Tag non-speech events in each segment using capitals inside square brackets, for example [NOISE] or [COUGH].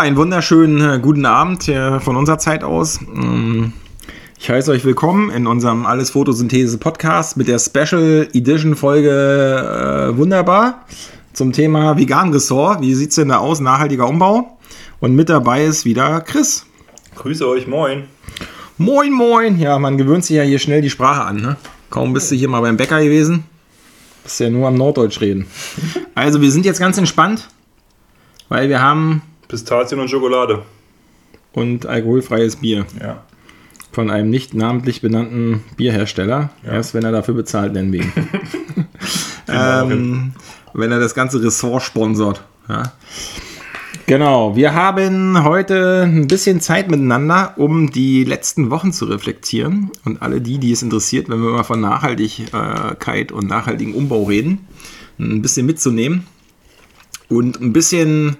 Ja, einen wunderschönen äh, guten Abend von unserer Zeit aus. Ähm, ich heiße euch willkommen in unserem Alles Photosynthese Podcast mit der Special Edition Folge äh, Wunderbar zum Thema Vegan Ressort. Wie sieht es denn da aus? Nachhaltiger Umbau. Und mit dabei ist wieder Chris. Grüße euch, moin. Moin, moin. Ja, man gewöhnt sich ja hier schnell die Sprache an. Ne? Kaum bist du hier mal beim Bäcker gewesen. Bist ja nur am Norddeutsch reden. [LAUGHS] Also, wir sind jetzt ganz entspannt, weil wir haben Pistazien und Schokolade. und alkoholfreies Bier Ja. von einem nicht namentlich benannten Bierhersteller. Ja. Erst wenn er dafür bezahlt, nennen wir ihn. [LAUGHS] [LAUGHS] ähm, wenn er das ganze Ressort sponsort. Ja. Genau, wir haben heute ein bisschen Zeit miteinander, um die letzten Wochen zu reflektieren. Und alle die, die es interessiert, wenn wir mal von Nachhaltigkeit und nachhaltigen Umbau reden, ein bisschen mitzunehmen und ein bisschen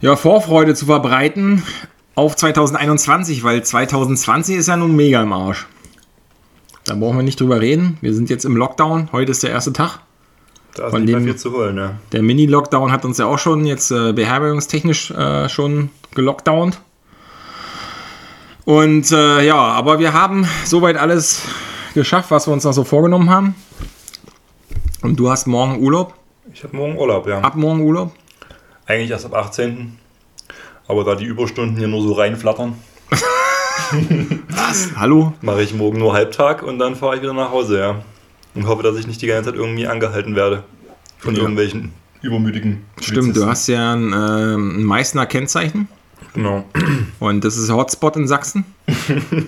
ja, Vorfreude zu verbreiten auf 2021, weil 2020 ist ja nun mega im Arsch. Da brauchen wir nicht drüber reden. Wir sind jetzt im Lockdown. Heute ist der erste Tag. Da ist Von nicht dem- viel zu holen, ne? Der Mini-Lockdown hat uns ja auch schon jetzt äh, beherbergungstechnisch äh, schon gelockdownt. Und äh, ja, aber wir haben soweit alles geschafft, was wir uns noch so vorgenommen haben. Und du hast morgen Urlaub, Ich habe morgen Urlaub, ja. ab morgen Urlaub. Eigentlich erst ab 18. Aber da die Überstunden hier nur so reinflattern, [LAUGHS] Hallo? mache ich morgen nur Halbtag und dann fahre ich wieder nach Hause, ja. Und hoffe, dass ich nicht die ganze Zeit irgendwie angehalten werde. Von Ja. irgendwelchen übermütigen. Stimmt, du Polizisten. hast ja ein, ähm, ein Meißner Kennzeichen Genau. [CLEARS THROAT] und das ist Hotspot in Sachsen. [LAUGHS]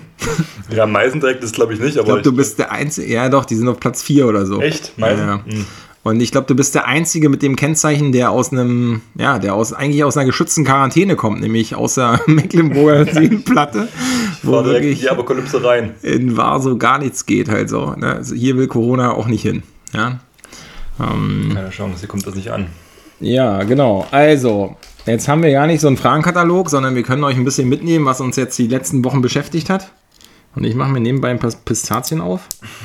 Ja, Meisen direkt ist glaube ich nicht, Ich aber. glaube, du bist der Einzige, ja doch, die sind auf Platz 4 oder so. Echt? Meisen? Ja, ja. Und ich glaube, du bist der Einzige mit dem Kennzeichen, der aus einem, ja, der aus eigentlich aus einer geschützten Quarantäne kommt, nämlich aus der [LAUGHS] Mecklenburger [LAUGHS] Seenplatte, wo wirklich die Apokalypse rein. in Vaso gar nichts geht halt so. Ne? Also hier will Corona auch nicht hin. Ja, Keine Chance, hier kommt das nicht an. ja genau. Also, jetzt haben wir gar nicht so einen Fragenkatalog, sondern wir können euch ein bisschen mitnehmen, was uns jetzt die letzten Wochen beschäftigt hat. Und ich mache mir nebenbei ein paar Pistazien auf.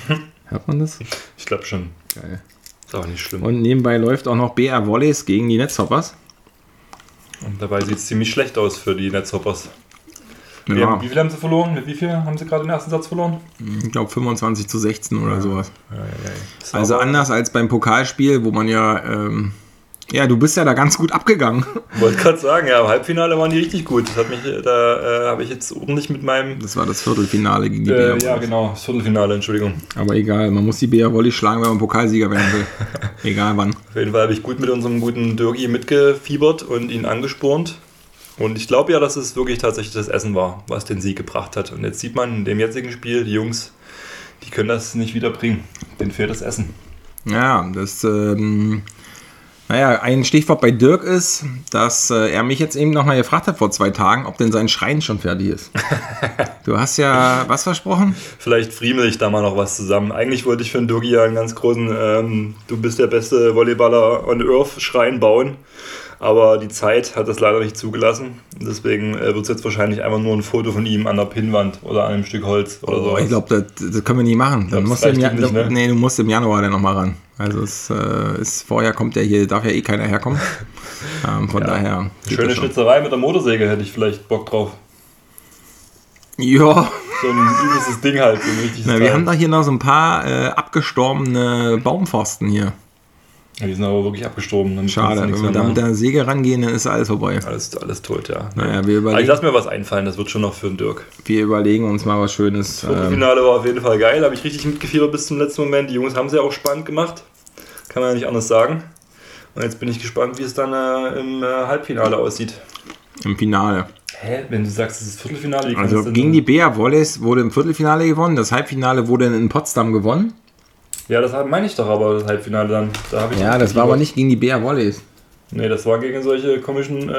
[LAUGHS] Hört man das? Ich glaube schon. Geil. Ist auch nicht schlimm. Und nebenbei läuft auch noch BR Volleys gegen die Netzhoppers. Und dabei sieht es ziemlich schlecht aus für die Netzhoppers. Wie, Ja. haben, wie viel haben sie verloren? Mit wie viel haben sie gerade den ersten Satz verloren? Ich glaube 25 zu 16 oder sowas. Das Also anders als beim Pokalspiel, wo man ja, ähm, ja, du bist ja da ganz gut abgegangen. [LAUGHS] Wollte gerade sagen, ja, im Halbfinale waren die richtig gut. Das hat mich, da äh, habe ich jetzt ordentlich mit meinem. Das war das Viertelfinale gegen die Äh, ja, genau, das Viertelfinale, Entschuldigung. Aber egal, man muss die BR Volley schlagen, wenn man Pokalsieger werden will. [LAUGHS] egal wann. Auf jeden Fall habe ich gut mit unserem guten Dirki mitgefiebert und ihn angespornt. Und ich glaube ja, dass es wirklich tatsächlich das Essen war, was den Sieg gebracht hat. Und jetzt sieht man in dem jetzigen Spiel, die Jungs, die können das nicht wieder bringen. Denen fehlt das Essen. Ja, das, ähm, naja, ein Stichwort bei Dirk ist, dass äh, er mich jetzt eben nochmal gefragt hat vor zwei Tagen, ob denn sein Schrein schon fertig ist. [LAUGHS] du hast ja was versprochen? Vielleicht friemel ich da mal noch was zusammen. Eigentlich wollte ich für den Dirki ja einen ganz großen ähm, Du bist der beste Volleyballer on Earth Schrein bauen. Aber die Zeit hat das leider nicht zugelassen. Deswegen äh, wird es jetzt wahrscheinlich einfach nur ein Foto von ihm an der Pinnwand oder an einem Stück Holz oder so. Oh, ich glaube, das, das können wir nie machen. Dann glaub, musst du nicht, ne? nee, du musst im Januar dann nochmal ran. Also es äh, ist vorher kommt ja hier, darf ja eh keiner herkommen. [LAUGHS] ähm, von daher. geht Schöne. Schnitzerei mit der Motorsäge hätte ich vielleicht Bock drauf. Ja, So ein übelstes Ding halt. So ein [LAUGHS] richtiges na, wir haben da hier noch so ein paar äh, abgestorbene Baumpfosten hier. Die sind aber wirklich abgestorben. Dann Schade, wenn wir da mit der Säge rangehen, dann ist alles vorbei. alles, alles tot, ja. Naja, wir Aber ich überlegen, lasse mir was einfallen, das wird schon noch für den Dirk. wir überlegen uns mal was Schönes. Das Ähm, Viertelfinale war auf jeden Fall geil, habe ich richtig mitgefiebert bis zum letzten Moment. Die Jungs haben es ja auch spannend gemacht, kann man ja nicht anders sagen. Und jetzt bin ich gespannt, wie es dann äh, im äh, Halbfinale aussieht. Im Finale. Hä? Wenn du sagst, es ist Viertelfinale, wie Also das gegen die Bär Volleys wurde im Viertelfinale gewonnen. Das Halbfinale wurde in Potsdam gewonnen. Ja, das meine ich doch aber, das Halbfinale dann. Da Ja, das war aber nicht gegen die Bär Volleys. Nee, das war gegen solche komischen äh,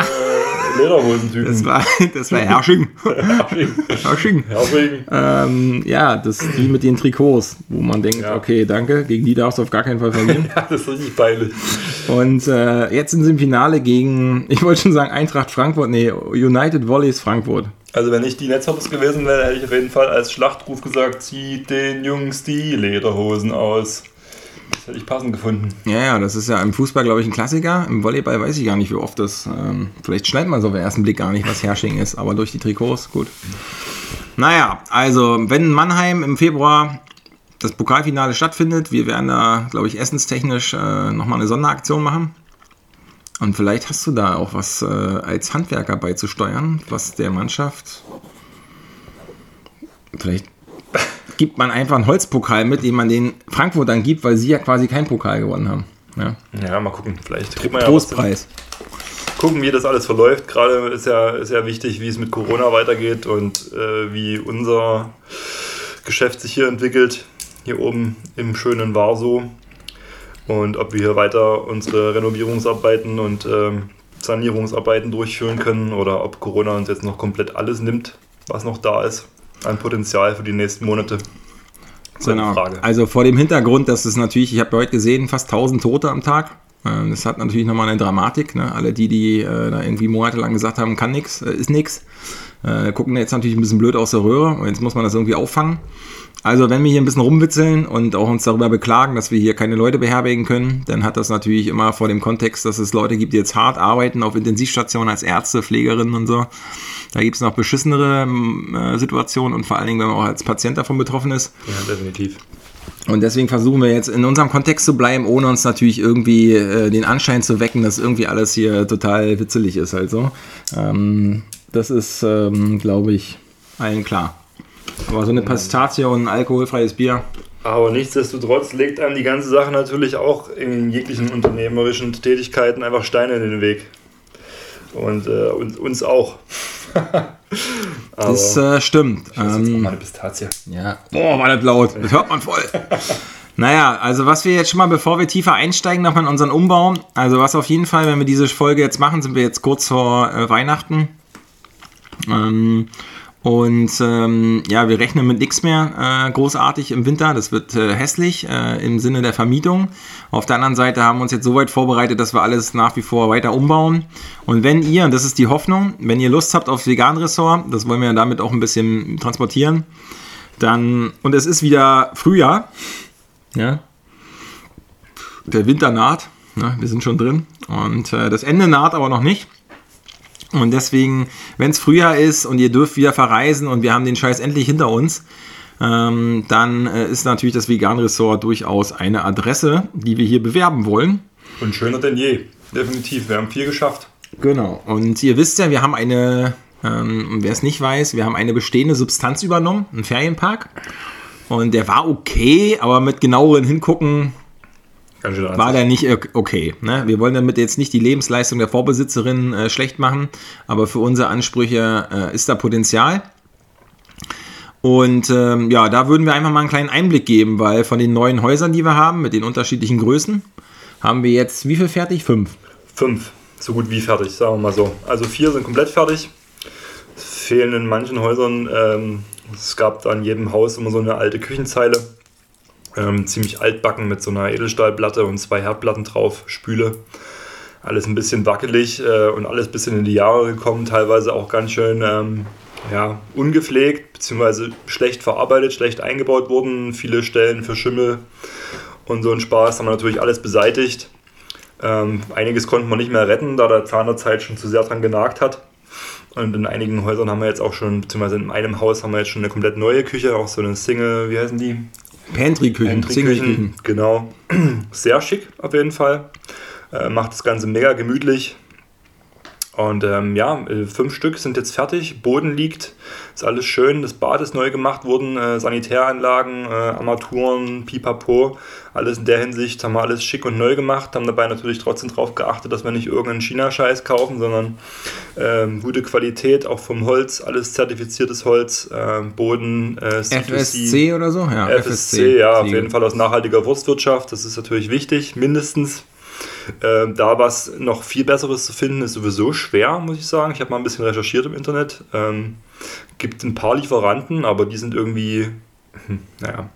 Lederhosentypen. Das war, das war Hersching. Herrsching. [LAUGHS] Hersching. Herrsching. Ähm, ja, das die mit den Trikots, wo man denkt, Ja. okay, danke, gegen die darfst du auf gar keinen Fall verlieren. [LAUGHS] Ja, das ist richtig peinlich. Und äh, jetzt sind sie im Finale gegen, ich wollte schon sagen Eintracht Frankfurt, nee, United Volleys Frankfurt. Also wenn ich die Netzhoppers gewesen wäre, hätte ich auf jeden Fall als Schlachtruf gesagt, zieht den Jungs die Lederhosen aus. Das hätte ich passend gefunden. Ja, ja, das ist ja im Fußball, glaube ich, ein Klassiker. Im Volleyball weiß ich gar nicht, wie oft das. Ähm, vielleicht schneidet man so auf den ersten Blick gar nicht, was Herrsching ist, aber durch die Trikots, gut. Naja, also, wenn Mannheim im Februar das Pokalfinale stattfindet, wir werden da, glaube ich, essenstechnisch äh, nochmal eine Sonderaktion machen. Und vielleicht hast du da auch was äh, als Handwerker beizusteuern, was der Mannschaft. Vielleicht gibt man einfach einen Holzpokal mit, den man den Frankfurtern gibt, weil sie ja quasi keinen Pokal gewonnen haben. Ja, Ja, mal gucken. Vielleicht kriegt man ja Trostpreis. was- gucken, wie das alles verläuft. Gerade ist ja, ist ja wichtig, wie es mit Corona weitergeht und äh, wie unser Geschäft sich hier entwickelt. Hier oben im schönen Warsow. Und ob wir hier weiter unsere Renovierungsarbeiten und ähm, Sanierungsarbeiten durchführen können oder ob Corona uns jetzt noch komplett alles nimmt, was noch da ist an Potenzial für die nächsten Monate. Genau. Frage. Also vor dem Hintergrund, dass es natürlich, ich habe heute gesehen, fast 1000 Tote am Tag. Ähm, Das hat natürlich nochmal eine Dramatik. Ne? Alle die, die äh, da irgendwie monatelang gesagt haben, kann nix, äh, ist nix, äh, gucken jetzt natürlich ein bisschen blöd aus der Röhre. Und jetzt muss man das irgendwie auffangen. Also wenn wir hier ein bisschen rumwitzeln und auch uns darüber beklagen, dass wir hier keine Leute beherbergen können, dann hat das natürlich immer vor dem Kontext, dass es Leute gibt, die jetzt hart arbeiten auf Intensivstationen als Ärzte, Pflegerinnen und so. Da gibt es noch beschissenere äh, Situationen und vor allen Dingen, wenn man auch als Patient davon betroffen ist. Ja, definitiv. Und deswegen versuchen wir jetzt in unserem Kontext zu bleiben, ohne uns natürlich irgendwie äh, den Anschein zu wecken, dass irgendwie alles hier total witzelig ist. Also, ähm, das ist, ähm, glaube ich, allen klar. Aber so eine Pistazie und ein alkoholfreies Bier. Aber nichtsdestotrotz legt einem die ganze Sache natürlich auch in jeglichen unternehmerischen Tätigkeiten einfach Steine in den Weg. Und äh, uns, uns auch. [LAUGHS] Das äh, stimmt. das ist jetzt auch Ähm, mal eine Pistazie. Ja. Boah, war das laut. Das hört man voll. [LAUGHS] Naja, also was wir jetzt schon mal, bevor wir tiefer einsteigen, nochmal in unseren Umbau. Also was auf jeden Fall, wenn wir diese Folge jetzt machen, sind wir jetzt kurz vor äh, Weihnachten. Ähm, und ähm, ja, wir rechnen mit nichts mehr äh, großartig im Winter. Das wird äh, hässlich äh, im Sinne der Vermietung. Auf der anderen Seite haben wir uns jetzt so weit vorbereitet, dass wir alles nach wie vor weiter umbauen. Und wenn ihr, und das ist die Hoffnung, wenn ihr Lust habt aufs Vegan-Ressort, das wollen wir damit auch ein bisschen transportieren, dann, und es ist wieder Frühjahr, ja, der Winter naht, ne, wir sind schon drin, und äh, das Ende naht aber noch nicht. Und deswegen, wenn es Frühjahr ist und ihr dürft wieder verreisen und wir haben den Scheiß endlich hinter uns, ähm, dann äh, ist natürlich das Vegan-Ressort durchaus eine Adresse, die wir hier bewerben wollen. Und schöner denn je. Definitiv. Wir haben viel geschafft. Genau. Und ihr wisst ja, wir haben eine, ähm, wer es nicht weiß, wir haben eine bestehende Substanz übernommen, einen Ferienpark. Und der war okay, aber mit genaueren Hingucken war der nicht ok- okay. Ne? Wir wollen damit jetzt nicht die Lebensleistung der Vorbesitzerin äh, schlecht machen, aber für unsere Ansprüche äh, ist da Potenzial. Und ähm, ja, da würden wir einfach mal einen kleinen Einblick geben, weil von den neuen Häusern, die wir haben, mit den unterschiedlichen Größen, haben wir jetzt wie viel fertig? Fünf. Fünf. So gut wie fertig, sagen wir mal so. Also vier sind komplett fertig. Es fehlen in manchen Häusern. Ähm, es gab da in jedem Haus immer so eine alte Küchenzeile. Ähm, ziemlich altbacken mit so einer Edelstahlplatte und zwei Herdplatten drauf, Spüle. Alles ein bisschen wackelig äh, und alles ein bisschen in die Jahre gekommen, teilweise auch ganz schön ähm, ja, ungepflegt, beziehungsweise schlecht verarbeitet, schlecht eingebaut wurden. Viele Stellen für Schimmel und so ein Spaß haben wir natürlich alles beseitigt. Ähm, einiges konnten wir nicht mehr retten, da der Zahn der Zeit schon zu sehr dran genagt hat. Und in einigen Häusern haben wir jetzt auch schon, beziehungsweise in einem Haus haben wir jetzt schon eine komplett neue Küche, auch so eine Single, wie heißen die? Pantry-Küchen, Single-Küchen. Genau. [CLEARS THROAT] Sehr schick auf jeden Fall. Äh, macht das Ganze mega gemütlich. Und ähm, ja, äh, fünf Stück sind jetzt fertig. Boden liegt, ist alles schön. Das Bad ist neu gemacht worden. Äh, Sanitäranlagen, äh, Armaturen, Pipapo. Alles in der Hinsicht haben wir alles schick und neu gemacht. Haben dabei natürlich trotzdem darauf geachtet, dass wir nicht irgendeinen China-Scheiß kaufen, sondern ähm, gute Qualität, auch vom Holz. Alles zertifiziertes Holz. ähm, Boden, äh, C2C. FSC oder so? Ja, FSC, ja, auf jeden Fall aus nachhaltiger Forstwirtschaft. Das ist natürlich wichtig, mindestens. Ähm, da was noch viel Besseres zu finden, ist sowieso schwer, muss ich sagen. Ich habe mal ein bisschen recherchiert im Internet. Ähm, gibt ein paar Lieferanten, aber die sind irgendwie, hm, naja,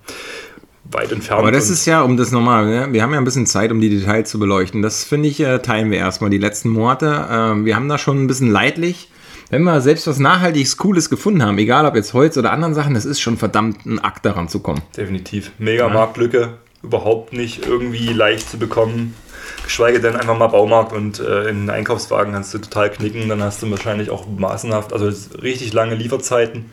weit entfernt. Aber das ist ja, um das nochmal, ne? wir haben ja ein bisschen Zeit, um die Details zu beleuchten. Das finde ich, äh, teilen wir erstmal die letzten Monate. Ähm, wir haben da schon ein bisschen leidlich. Wenn wir selbst was Nachhaltiges, Cooles gefunden haben, egal ob jetzt Holz oder anderen Sachen, das ist schon verdammt ein Akt daran zu kommen. definitiv mega Marktlücke. überhaupt nicht irgendwie leicht zu bekommen. Geschweige denn einfach mal Baumarkt und äh, in den Einkaufswagen kannst du total knicken. Dann hast du wahrscheinlich auch maßenhaft, also richtig lange Lieferzeiten.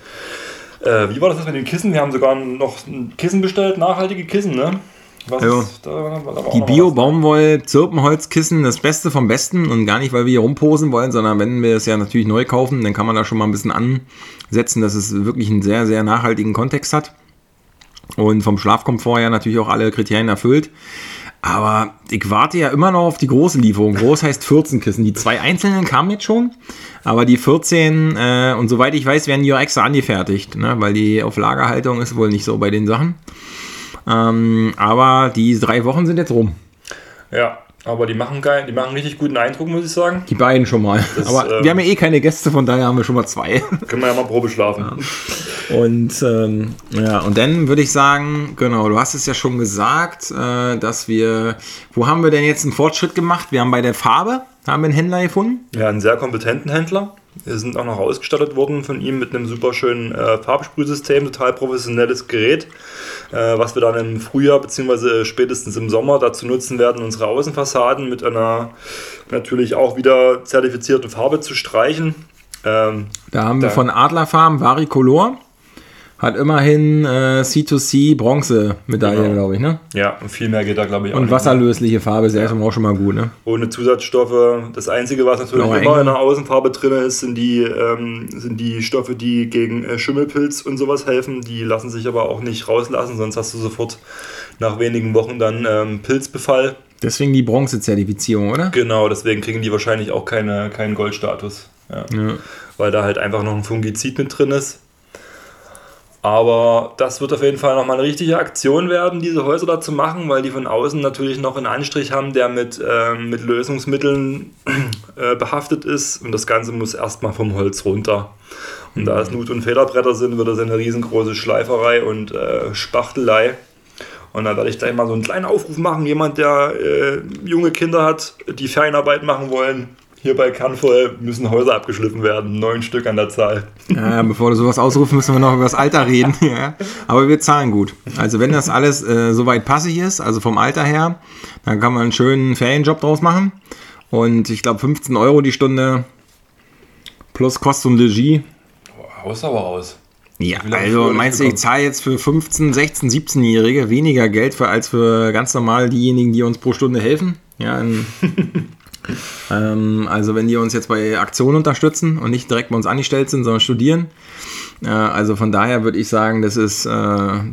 Äh, wie war das mit den Kissen? Wir haben sogar noch ein Kissen bestellt, nachhaltige Kissen, ne? Was ja. da, da die Bio-Baumwoll-Zirpenholzkissen, das Beste vom Besten und gar nicht, weil wir hier rumposen wollen, sondern wenn wir es ja natürlich neu kaufen, dann kann man da schon mal ein bisschen ansetzen, dass es wirklich einen sehr, sehr nachhaltigen Kontext hat und vom Schlafkomfort ja natürlich auch alle Kriterien erfüllt. Aber ich warte ja immer noch auf die große Lieferung. Groß heißt 14 Kissen. Die zwei einzelnen kamen jetzt schon, aber die 14, äh, und soweit ich weiß, werden die auch extra angefertigt, ne? weil die auf Lagerhaltung ist wohl nicht so bei den Sachen. Ähm, aber die drei Wochen sind jetzt rum. Ja, aber die machen geil, die machen richtig guten Eindruck, muss ich sagen. Die beiden schon mal. Das, aber ähm, wir haben ja eh keine Gäste, von daher haben wir schon mal zwei. [LAUGHS] Können wir ja mal Probe schlafen. Ja. Und ähm, ja, und dann würde ich sagen, genau, du hast es ja schon gesagt, äh, dass wir, wo haben wir denn jetzt einen Fortschritt gemacht? Wir haben bei der Farbe, haben wir einen Händler gefunden. Ja, einen sehr kompetenten Händler. Wir sind auch noch ausgestattet worden von ihm mit einem super schönen äh, Farbsprühsystem, total professionelles Gerät, äh, was wir dann im Frühjahr bzw. spätestens im Sommer dazu nutzen werden, unsere Außenfassaden mit einer natürlich auch wieder zertifizierten Farbe zu streichen. Ähm, da haben wir von Adlerfarben Varicolor. Hat immerhin äh, C2C Bronze-Medaille, genau. glaube ich, ne? Ja, und viel mehr geht da, glaube ich, auch Und wasserlösliche Farbe ist ja. erstmal auch schon mal gut, ne? Ohne Zusatzstoffe. Das Einzige, was natürlich Blaue immer Enge. in der Außenfarbe drin ist, sind die, ähm, sind die Stoffe, die gegen äh, Schimmelpilz und sowas helfen. Die lassen sich aber auch nicht rauslassen, sonst hast du sofort nach wenigen Wochen dann ähm, Pilzbefall. Deswegen die Bronze-Zertifizierung, oder? Genau, deswegen kriegen die wahrscheinlich auch keine, keinen Goldstatus. Ja. ja. Weil da halt einfach noch ein Fungizid mit drin ist. Aber das wird auf jeden Fall nochmal eine richtige Aktion werden, diese Häuser da zu machen, weil die von außen natürlich noch einen Anstrich haben, der mit, äh, mit Lösungsmitteln [CLEARS THROAT] äh, behaftet ist. Und das Ganze muss erstmal vom Holz runter. Und da es Nut- und Federbretter sind, wird das eine riesengroße Schleiferei und äh, Spachtelei. Und da werde ich gleich mal so einen kleinen Aufruf machen. Jemand, der äh, junge Kinder hat, die Ferienarbeit machen wollen, hier bei Kernvoll müssen Häuser abgeschliffen werden. Neun Stück an der Zahl. Ja, bevor du sowas ausrufst, müssen wir noch über das Alter reden. ja. Aber wir zahlen gut. Also wenn das alles äh, soweit passig ist, also vom Alter her, dann kann man einen schönen Ferienjob draus machen. Und ich glaube 15 Euro die Stunde plus Kost und Legie. Haus aber raus. Ja, also meinst du, ich zahle jetzt für 15, 16, 17-Jährige weniger Geld für, als für ganz normal diejenigen, die uns pro Stunde helfen? Ja, in, [LAUGHS] ähm, also wenn die uns jetzt bei Aktionen unterstützen und nicht direkt bei uns angestellt sind, sondern studieren. Äh, also von daher würde ich sagen, das ist, äh,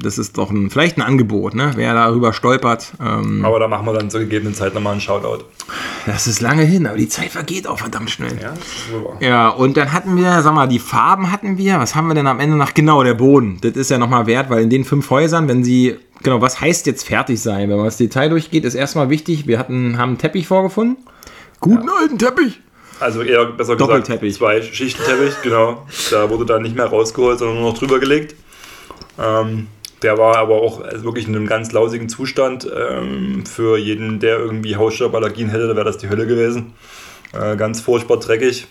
das ist doch ein, vielleicht ein Angebot, ne? wer darüber stolpert. Ähm, aber da machen wir dann zur gegebenen Zeit nochmal einen Shoutout. Das ist lange hin, aber die Zeit vergeht auch verdammt schnell. Ja, ja, und dann hatten wir, sag mal, die Farben hatten wir. Was haben wir denn am Ende noch? Genau, der Boden. Das ist ja nochmal wert, weil in den fünf Häusern, wenn sie genau, was heißt jetzt fertig sein? Wenn man das Detail durchgeht, ist erstmal wichtig, wir hatten, haben einen Teppich vorgefunden. Guten ja. alten Teppich. Also eher besser gesagt zwei Schichten Teppich, genau. Da wurde dann nicht mehr rausgeholt, sondern nur noch drüber gelegt. Ähm, der war aber auch wirklich in einem ganz lausigen Zustand. Ähm, für jeden, der irgendwie Hausstauballergien hätte, wäre das die Hölle gewesen. Äh, ganz furchtbar dreckig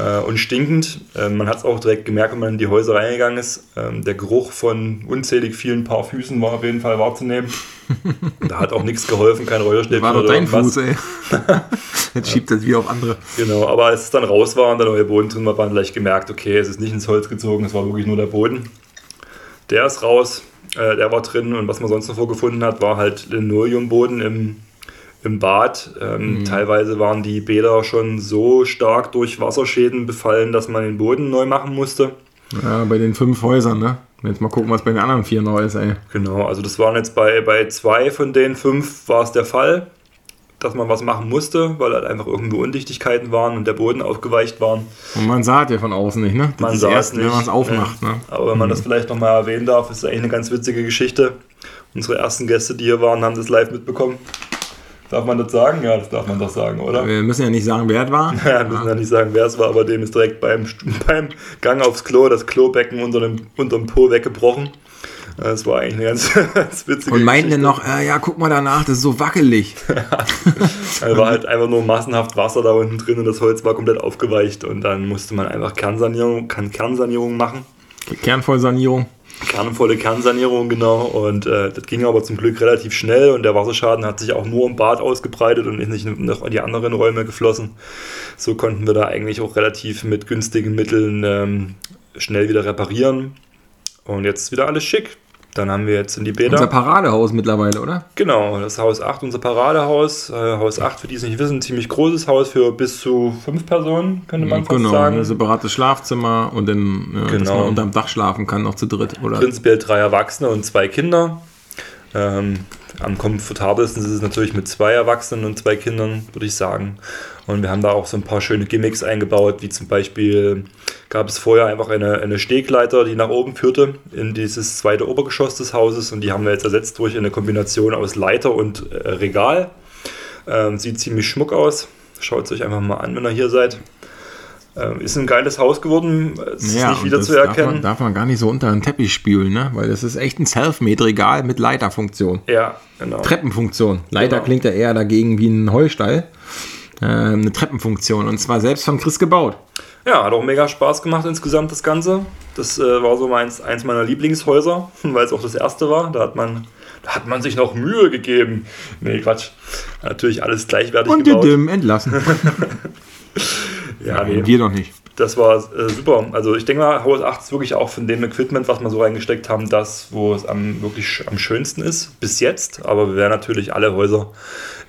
äh, und stinkend. Äh, man hat es auch direkt gemerkt, wenn man in die Häuser reingegangen ist. Ähm, der Geruch von unzählig vielen Paar Füßen war auf jeden Fall wahrzunehmen. [LAUGHS] da hat auch nichts geholfen, kein Räucherstäbchen War doch dein Fuß, ey. [LAUGHS] Jetzt schiebt das wie auf andere. Genau, aber als es dann raus war und der neue Boden drin war, hat man gleich gemerkt, okay, es ist nicht ins Holz gezogen, es war wirklich nur der Boden. Der ist raus, äh, der war drin und was man sonst noch vorgefunden hat, war halt Linoleumboden im im Bad. Ähm, mhm. Teilweise waren die Bäder schon so stark durch Wasserschäden befallen, dass man den Boden neu machen musste. Ja, bei den fünf Häusern, ne? Jetzt mal gucken, was bei den anderen vier neu ist, ey. Genau, also das waren jetzt bei, bei zwei von den fünf war es der Fall, dass man was machen musste, weil halt einfach irgendwo Undichtigkeiten waren und der Boden aufgeweicht waren. Und man sah es ja von außen nicht, ne? Das man sah es nicht, wenn man es aufmacht, ne? Aber wenn man mhm. das vielleicht nochmal erwähnen darf, ist eigentlich eine ganz witzige Geschichte. Unsere ersten Gäste, die hier waren, haben das live mitbekommen. Darf man das sagen? Ja, das darf man doch sagen, oder? Wir müssen ja nicht sagen, wer es war. [LAUGHS] Ja, wir müssen ja nicht sagen, wer es war, aber dem ist direkt beim, [LAUGHS] beim Gang aufs Klo das Klobecken unter dem, unter dem Po weggebrochen. Das war eigentlich eine ganz, [LAUGHS] ganz witzige Und meinten dann noch, äh, ja, guck mal danach, das ist so wackelig. ja, war halt einfach nur massenhaft Wasser da unten drin und das Holz war komplett aufgeweicht und dann musste man einfach Kernsanierung, Kernsanierung machen. Kernvollsanierung. Kernvolle Kernsanierung, genau. Und äh, das ging aber zum Glück relativ schnell und der Wasserschaden hat sich auch nur im Bad ausgebreitet und ist nicht noch in die anderen Räume geflossen. So konnten wir da eigentlich auch relativ mit günstigen Mitteln ähm, schnell wieder reparieren. Und jetzt ist wieder alles schick. Dann haben wir jetzt in die Bäder. Unser Paradehaus mittlerweile, oder? Genau, das Haus 8, unser Paradehaus. Äh, Haus 8, für die es nicht wissen, ein ziemlich großes Haus für bis zu fünf Personen, könnte man fast genau, sagen. ein separates Schlafzimmer und dann, ja, dass Genau. man unterm Dach schlafen kann, noch zu dritt. Oder? Prinzipiell drei Erwachsene und zwei Kinder. Ähm, am komfortabelsten ist es natürlich mit zwei Erwachsenen und zwei Kindern, würde ich sagen. Und wir haben da auch so ein paar schöne Gimmicks eingebaut, wie zum Beispiel gab es vorher einfach eine, eine Stegleiter, die nach oben führte in dieses zweite Obergeschoss des Hauses und die haben wir jetzt ersetzt durch eine Kombination aus Leiter und äh, Regal. Ähm, sieht ziemlich schmuck aus. Schaut es euch einfach mal an, wenn ihr hier seid. Ähm, ist ein geiles Haus geworden. Es ist nicht und wieder zu darf man, erkennen. darf man gar nicht so unter den Teppich spülen, ne? weil das ist echt ein Selfmade-Regal mit Leiterfunktion. Ja, genau. Treppenfunktion. Leiter Genau. klingt ja eher dagegen wie ein Heustall. Ähm, eine Treppenfunktion und zwar selbst von Chris gebaut. Ja, hat auch mega Spaß gemacht insgesamt das Ganze. Das äh, war so meins, eins meiner Lieblingshäuser, [LAUGHS] weil es auch das erste war. Da hat man, da hat man sich noch Mühe gegeben. Nee, Quatsch. Natürlich alles gleichwertig Und gebaut. Didim entlassen. [LAUGHS] Ja, nee, Wir doch nicht. das war äh, super. Also ich denke mal, Haus 8 ist wirklich auch von dem Equipment, was wir so reingesteckt haben, das, wo es am wirklich am schönsten ist bis jetzt. Aber wir werden natürlich alle Häuser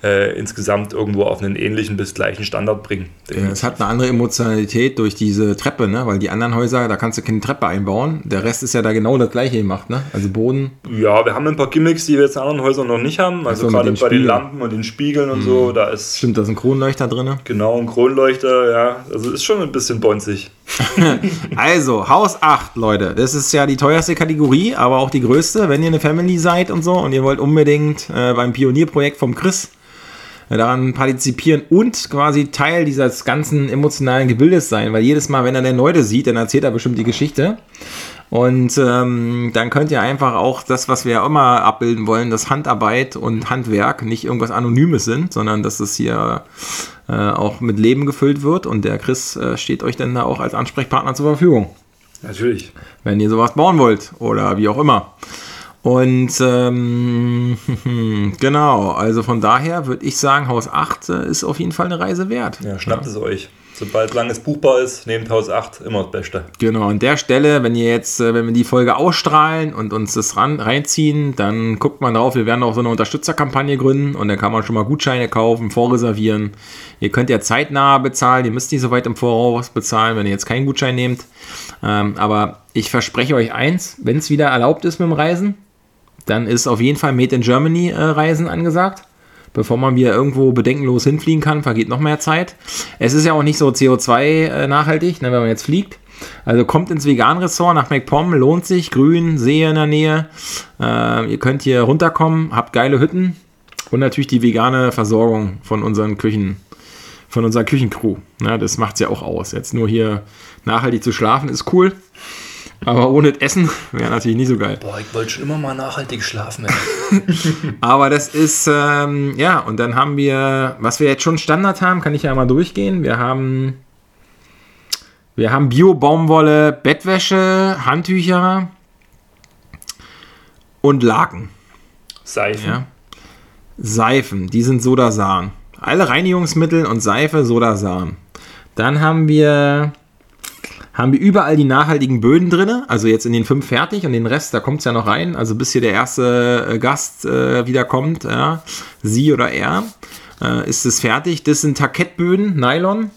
äh, insgesamt irgendwo auf einen ähnlichen bis gleichen Standard bringen. Ja, es hat eine andere Emotionalität durch diese Treppe, ne? weil die anderen Häuser, da kannst du keine Treppe einbauen. Der Rest ist ja da genau das gleiche gemacht. Ne? Also Boden. Ja, wir haben ein paar Gimmicks, die wir jetzt in anderen Häusern noch nicht haben. Also so, mit gerade den bei den Spiegeln. Lampen und den Spiegeln und so, da ist Stimmt, da ist ein Kronleuchter drin. genau ein Kronleuchter, ja. Also ist schon ein bisschen bonzig. [LAUGHS] Also, Haus 8, Leute. Das ist ja die teuerste Kategorie, aber auch die größte, wenn ihr eine Family seid und so und ihr wollt unbedingt äh, beim Pionierprojekt vom Chris daran partizipieren und quasi Teil dieses ganzen emotionalen Gebildes sein, weil jedes Mal, wenn er den Leute sieht, dann erzählt er bestimmt die Geschichte. Und ähm, dann könnt ihr einfach auch das, was wir ja immer abbilden wollen, dass Handarbeit und Handwerk nicht irgendwas Anonymes sind, sondern dass es hier äh, auch mit Leben gefüllt wird. Und der Chris äh, steht euch dann da auch als Ansprechpartner zur Verfügung, Natürlich. wenn ihr sowas bauen wollt oder wie auch immer. Und ähm, [LAUGHS] genau, also von daher würde ich sagen, Haus 8 äh, ist auf jeden Fall eine Reise wert. Ja, schnappt es euch. Sobald langes buchbar ist, nehmt Haus 8 immer das Beste. Genau, an der Stelle, wenn ihr jetzt, äh, wenn wir die Folge ausstrahlen und uns das ran, reinziehen, dann guckt man drauf, wir werden auch so eine Unterstützerkampagne gründen und dann kann man schon mal Gutscheine kaufen, vorreservieren. Ihr könnt ja zeitnah bezahlen, ihr müsst nicht so weit im Voraus bezahlen, wenn ihr jetzt keinen Gutschein nehmt. Ähm, aber ich verspreche euch eins, wenn es wieder erlaubt ist mit dem Reisen, dann ist auf jeden Fall Made in Germany äh, Reisen angesagt. Bevor man wieder irgendwo bedenkenlos hinfliegen kann, vergeht noch mehr Zeit. Es ist ja auch nicht so CO2 äh, ne, wenn man jetzt fliegt. Also kommt ins Vegan-Ressort nach MacPom, lohnt sich, grün, See in der Nähe. Äh, ihr könnt hier runterkommen, habt geile Hütten und natürlich die vegane Versorgung von unseren Küchen, von unserer Küchencrew. Ne, das macht es ja auch aus. Jetzt nur hier nachhaltig zu schlafen ist cool, aber ohne das Essen wäre natürlich nicht so geil. Boah, ich wollte schon immer mal nachhaltig schlafen. [LAUGHS] Aber das ist, ähm, ja, und dann haben wir, was wir jetzt schon Standard haben, kann ich ja mal durchgehen. Wir haben, wir haben Bio-Baumwolle, Bettwäsche, Handtücher und Laken. Seifen. Ja. Seifen, die sind Sodasan. Alle Reinigungsmittel und Seife Sodasan. Dann haben wir, haben wir überall die nachhaltigen Böden drin. Also jetzt in den fünf fertig und den Rest, da kommt es ja noch rein. Also bis hier der erste äh, Gast äh, wiederkommt, ja, sie oder er, äh, ist es fertig. Das sind Takettböden, Nylon,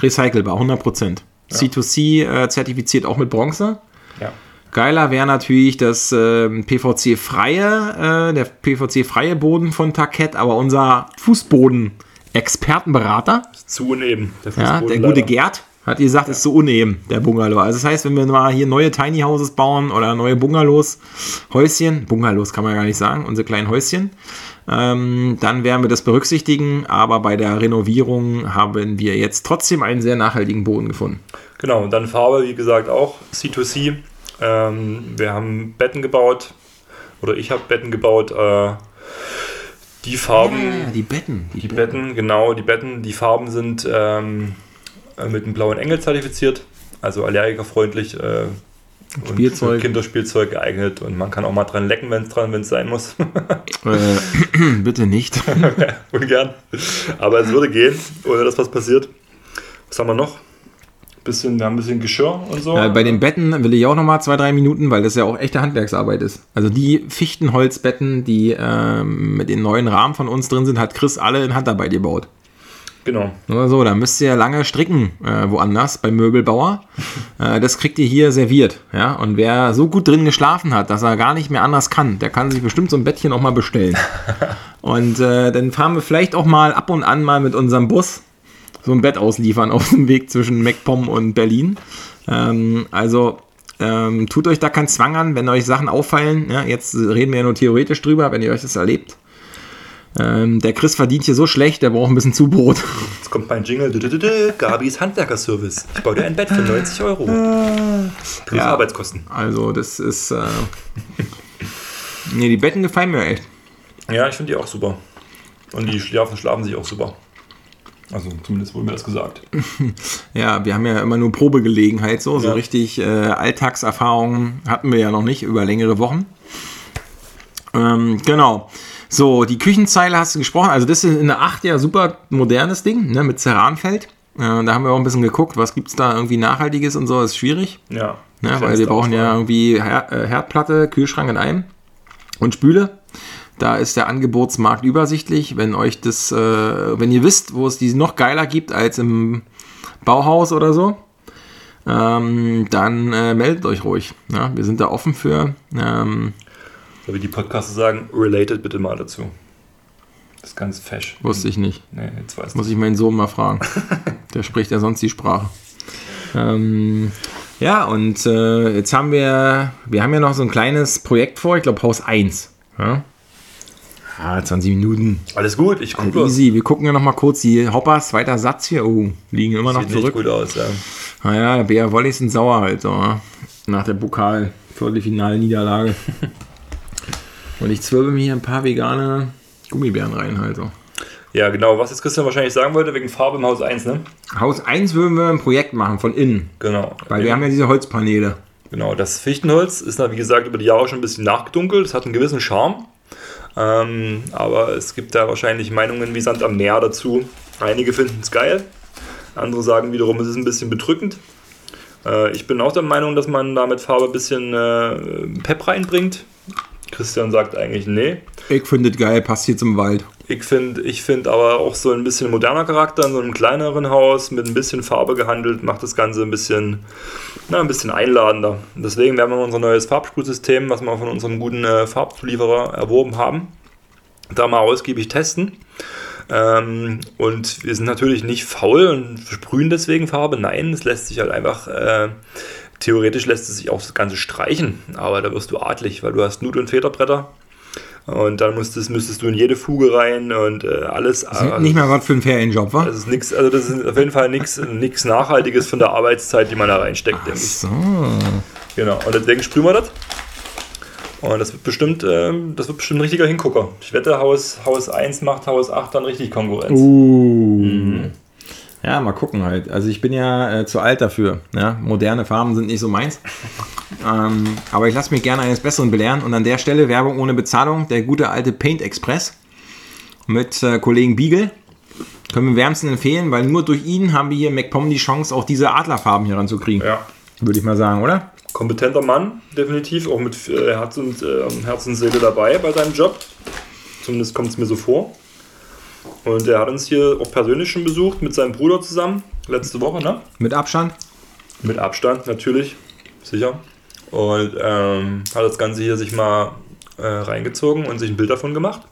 recycelbar, 100%. C2C äh, zertifiziert auch mit Bronze. Ja. Geiler wäre natürlich das ähm, PVC-freie, äh, der PVC-freie Boden von Takett, aber unser Fußboden-Expertenberater, Zu. Der ja, der gute leider. Gerd, hat gesagt, ist so uneben, der Bungalow. Also das heißt, wenn wir mal hier neue Tiny Houses bauen oder neue Bungalows, Häuschen, Bungalows kann man ja gar nicht sagen, unsere kleinen Häuschen, ähm, dann werden wir das berücksichtigen, aber bei der Renovierung haben wir jetzt trotzdem einen sehr nachhaltigen Boden gefunden. Genau, und dann Farbe, wie gesagt, auch C2C. Ähm, wir haben Betten gebaut, oder ich habe Betten gebaut. Äh, die Farben, Ja, die Betten. die Betten, genau, die Betten, die Farben sind ähm, äh, mit dem blauen Engel zertifiziert, also allergikerfreundlich. Äh, Und Spielzeug. Kinderspielzeug geeignet und man kann auch mal dran lecken, wenn es dran, wenn es sein muss. [LAUGHS] äh, [CLEARS THROAT] bitte nicht. [LAUGHS] Ungern. Aber es würde gehen, ohne dass was passiert. Was haben wir noch? Bisschen, wir haben ein bisschen Geschirr und so. Äh, bei den Betten will ich auch noch mal zwei, drei Minuten, weil das ja auch echte Handwerksarbeit ist. Also die Fichtenholzbetten, die ähm, mit den neuen Rahmen von uns drin sind, hat Chris alle in Handarbeit gebaut. Genau. Nur so, da müsst ihr lange stricken äh, woanders beim Möbelbauer. [LAUGHS] äh, das kriegt ihr hier serviert. Ja? Und wer so gut drin geschlafen hat, dass er gar nicht mehr anders kann, der kann sich bestimmt so ein Bettchen auch mal bestellen. [LAUGHS] und äh, dann fahren wir vielleicht auch mal ab und an mal mit unserem Bus so ein Bett ausliefern auf dem Weg zwischen MacPom und Berlin. Ähm, also ähm, tut euch da keinen Zwang an, wenn euch Sachen auffallen. Ja, jetzt reden wir ja nur theoretisch drüber, wenn ihr euch das erlebt. Ähm, der Chris verdient hier so schlecht, der braucht ein bisschen Zubrot. Jetzt kommt mein Jingle. Gabis Handwerkerservice. Ich baue dir ein Bett für 90 Euro. Plus ja, Arbeitskosten. Also, das ist. Äh nee, die Betten gefallen mir echt. Ja, ich finde die auch super. Und die schlafen, schlafen sich auch super. Also zumindest wurde mir das gesagt. [LAUGHS] ja, wir haben ja immer nur Probegelegenheit, so, ja. so richtig äh, Alltagserfahrungen hatten wir ja noch nicht über längere Wochen. Ähm, genau. So, die Küchenzeile hast du gesprochen. Also, das ist eine 8 ja super modernes Ding, ne, mit Ceranfeld. Äh, da haben wir auch ein bisschen geguckt, was gibt es da irgendwie Nachhaltiges und so, das ist schwierig. Ja. Ne, weil wir brauchen ja irgendwie Her äh, Herdplatte, Kühlschrank in einem und Spüle. Da ist der Angebotsmarkt übersichtlich. Wenn euch das, äh, wenn ihr wisst, wo es die noch geiler gibt als im Bauhaus oder so, ähm, dann äh, meldet euch ruhig. Ja, wir sind da offen für. Ähm, so wie die Podcaster sagen, related bitte mal dazu. Das ist ganz fesch. Wusste ich nicht. Nee, jetzt weiß Muss ich meinen Sohn mal fragen. [LAUGHS] Der spricht ja sonst die Sprache. Ähm, ja, und äh, jetzt haben wir, wir haben ja noch so ein kleines Projekt vor, ich glaube Haus 1. Ja? Ah, 20 Minuten. Alles gut, ich gucke Easy, wir gucken ja noch mal kurz die Hoppers, zweiter Satz hier. Oh, liegen immer noch Sieht zurück. Sieht gut aus, ja. Naja, der BR Wollis sind sauer halt so. Nach der Pokal, Viertelfinale-Niederlage. [LAUGHS] Und ich zwölfe mir hier ein paar vegane Gummibären rein halt so. Ja, genau, was jetzt Christian wahrscheinlich sagen wollte, wegen Farbe im Haus 1, ne? Haus 1 würden wir ein Projekt machen, von innen. Genau. Weil wir haben ja diese Holzpaneele. Genau, das Fichtenholz ist, wie gesagt, über die Jahre schon ein bisschen nachgedunkelt. Es hat einen gewissen Charme. Ähm, aber es gibt da wahrscheinlich Meinungen wie Sand am Meer dazu. Einige finden es geil, andere sagen wiederum, es ist ein bisschen bedrückend. Äh, ich bin auch der Meinung, dass man da mit Farbe ein bisschen äh, Pep reinbringt. Christian sagt eigentlich nee. Ich finde es geil, passt hier zum Wald. Ich finde ich find aber auch so ein bisschen moderner Charakter in so einem kleineren Haus mit ein bisschen Farbe gehandelt, macht das Ganze ein bisschen, na, ein bisschen einladender. Deswegen werden wir unser neues Farbsprühsystem, was wir von unserem guten äh, Farbzulieferer erworben haben, da mal ausgiebig testen. Ähm, und wir sind natürlich nicht faul und sprühen deswegen Farbe. Nein, es lässt sich halt einfach äh, Theoretisch lässt es sich auch das Ganze streichen, aber da wirst du adlig, weil du hast Nut- und Federbretter. Und dann müsstest, müsstest du in jede Fuge rein und äh, alles. Das ist nicht mal was für einen Ferienjob, wa? Das ist nichts, also das ist auf jeden Fall nichts Nachhaltiges von der Arbeitszeit, die man da reinsteckt, denke ich. So. Genau, und deswegen sprühen wir das. Und das wird bestimmt, äh, das wird bestimmt ein richtiger Hingucker. Ich wette, Haus, Haus 1 macht Haus 8 dann richtig Konkurrenz. Uh. Mhm. Ja, mal gucken halt. Also ich bin ja äh, zu alt dafür. Ja? Moderne Farben sind nicht so meins. [LAUGHS] Ähm, aber ich lasse mich gerne eines Besseren belehren. Und an der Stelle Werbung ohne Bezahlung. Der gute alte Paint Express mit äh, Kollegen Beagle. Können wir wärmsten empfehlen, weil nur durch ihn haben wir hier MacPom die Chance, auch diese Adlerfarben hier ranzukriegen. Ja. Würde ich mal sagen, oder? Kompetenter Mann, definitiv. Auch mit äh, Herz, und, äh, Herz und Seele dabei bei seinem Job. Zumindest kommt es mir so vor. Und er hat uns hier auch persönlich schon besucht mit seinem Bruder zusammen, letzte Woche, ne? Mit Abstand? Mit Abstand, natürlich, sicher. Und ähm, hat das Ganze hier sich mal äh, reingezogen und sich ein Bild davon gemacht.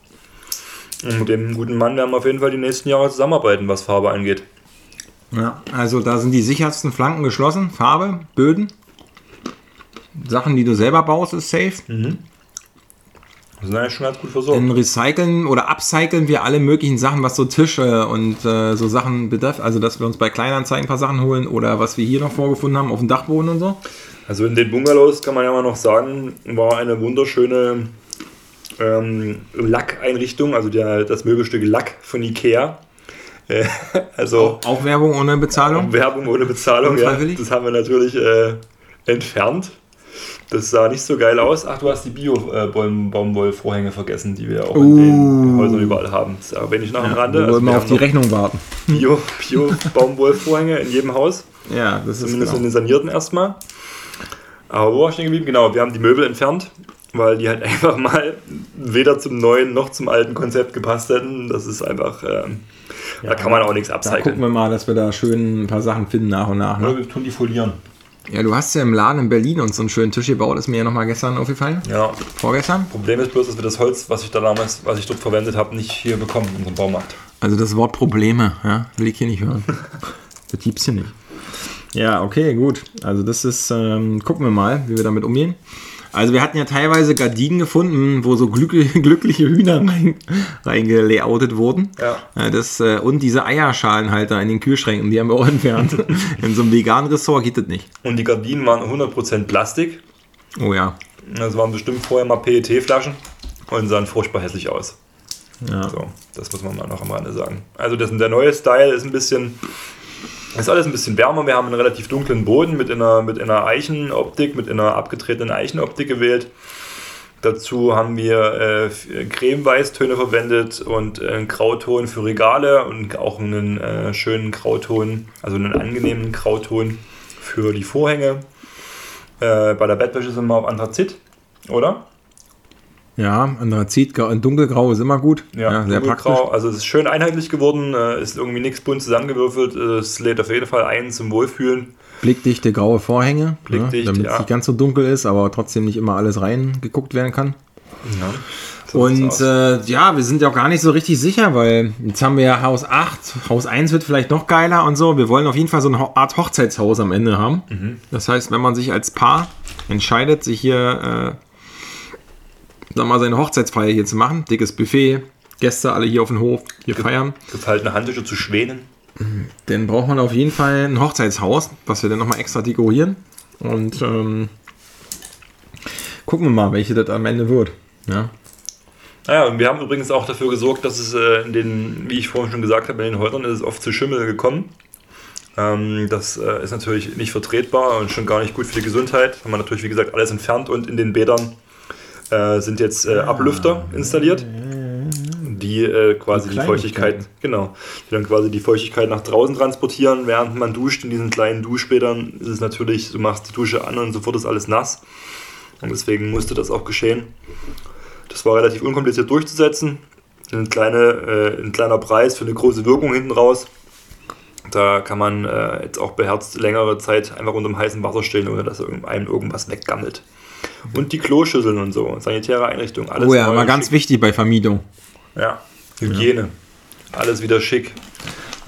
Und mit dem guten Mann werden wir auf jeden Fall die nächsten Jahre zusammenarbeiten, was Farbe angeht. Ja, also da sind die sichersten Flanken geschlossen. Farbe, Böden. Sachen, die du selber baust, ist safe. Mhm. Wir sind eigentlich schon ganz gut versorgt. In Recyceln oder upcyclen wir alle möglichen Sachen, was so Tische und äh, so Sachen betrifft. Also, dass wir uns bei Kleinanzeigen ein paar Sachen holen oder was wir hier noch vorgefunden haben auf dem Dachboden und so. Also, in den Bungalows kann man ja mal noch sagen, war eine wunderschöne ähm, Lackeinrichtung, also der, das Möbelstück Lack von Ikea. [LAUGHS] Äh, also auch, auch, Werbung ohne Bezahlung? Werbung ohne Bezahlung, ja. Das haben wir natürlich äh, entfernt Das sah nicht so geil aus. Ach, du hast die Bio-Baumwollvorhänge vergessen, die wir auch in den Häusern überall haben. Das erwähne ich nach am Rande. Wir wollen mal wir auf die noch Rechnung warten. Bio- Bio-Baumwollvorhänge in jedem Haus. Ja, das ist Zumindest in genau. den sanierten erstmal. Aber wo war ich stehen geblieben? Genau, wir haben die Möbel entfernt, weil die halt [LAUGHS] einfach mal weder zum neuen noch zum alten Konzept gepasst hätten. Das ist einfach, ähm, da kann man auch nichts Da gucken wir mal, dass wir da schön ein paar Sachen finden nach und nach. Ne? Oder wir tun die folieren. Ja, du hast ja im Laden in Berlin uns so einen schönen Tisch gebaut. Ist mir ja nochmal gestern aufgefallen. Ja, Vorgestern. Problem ist bloß, dass wir das Holz, was ich da damals, was ich dort verwendet habe, nicht hier bekommen in unserem Baumarkt. Also das Wort Probleme, ja, will ich hier nicht hören. [LAUGHS] Das gibt's hier nicht. Ja, okay, gut. Also das ist, ähm, gucken wir mal, wie wir damit umgehen. Also wir hatten ja teilweise Gardinen gefunden, wo so glückliche, [LAUGHS] glückliche Hühner rein, reingelayoutet wurden. Ja. Äh, Das, äh, und diese Eierschalenhalter in den Kühlschränken, die haben wir auch [LAUGHS] entfernt. In so einem veganen Ressort geht das nicht. Und die Gardinen waren 100% Plastik. Oh ja. Das waren bestimmt vorher mal PET-Flaschen und sahen furchtbar hässlich aus. ja. So, das muss man mal noch am Rande sagen. Also das, der neue Style ist ein bisschen, ist alles ein bisschen wärmer. Wir haben einen relativ dunklen Boden mit einer, mit einer Eichenoptik, mit einer abgetretenen Eichenoptik gewählt. Dazu haben wir äh, Creme-Weißtöne verwendet und einen Grauton für Regale und auch einen äh, schönen Grauton, also einen angenehmen Grauton für die Vorhänge. Äh, bei der Bettwäsche sind wir auf Anthrazit, oder? Ja, Anthrazit, grau- dunkelgrau ist immer gut. Ja, sehr praktisch. Also es ist schön einheitlich geworden, äh, ist irgendwie nichts bunt zusammengewürfelt. Äh, Es lädt auf jeden Fall ein zum Wohlfühlen. Blickdichte graue Vorhänge, Blickdicht, ne, damit ja. es nicht ganz so dunkel ist, aber trotzdem nicht immer alles reingeguckt werden kann. Ja. So Und äh, ja, wir sind ja auch gar nicht so richtig sicher, weil jetzt haben wir ja Haus 8, Haus 1 wird vielleicht noch geiler und so. Wir wollen auf jeden Fall so eine Art Hochzeitshaus am Ende haben. Mhm. Das heißt, wenn man sich als Paar entscheidet, sich hier, sag mal, seine Hochzeitsfeier hier zu machen, dickes Buffet, Gäste alle hier auf dem Hof, hier feiern, gefaltene Handtische zu Schwänen. dann braucht man auf jeden Fall ein Hochzeitshaus, was wir dann nochmal extra dekorieren. Und ähm, gucken wir mal, welche das am Ende wird. Ja. Naja, und wir haben übrigens auch dafür gesorgt, dass es äh, in den, wie ich vorhin schon gesagt habe, in den Häusern ist es oft zu Schimmel gekommen. Ähm, das äh, ist natürlich nicht vertretbar und schon gar nicht gut für die Gesundheit. Haben wir natürlich, wie gesagt, alles entfernt und in den Bädern äh, sind jetzt äh, Ablüfter installiert, die äh, quasi die Feuchtigkeit, genau, die dann quasi die Feuchtigkeit nach draußen transportieren, während man duscht in diesen kleinen Duschbädern. Ist es natürlich, du machst die Dusche an und sofort ist alles nass. Und deswegen musste das auch geschehen. Das war relativ unkompliziert durchzusetzen. Ein, kleine, äh, ein kleiner Preis für eine große Wirkung hinten raus. Da kann man äh, jetzt auch beherzt längere Zeit einfach unter dem heißen Wasser stehen, ohne dass einem irgendwas weggammelt. Und die Kloschüsseln und so, sanitäre Einrichtungen, alles Oh ja, mal und ganz schick. wichtig bei Vermietung. Ja, Hygiene. Alles wieder schick.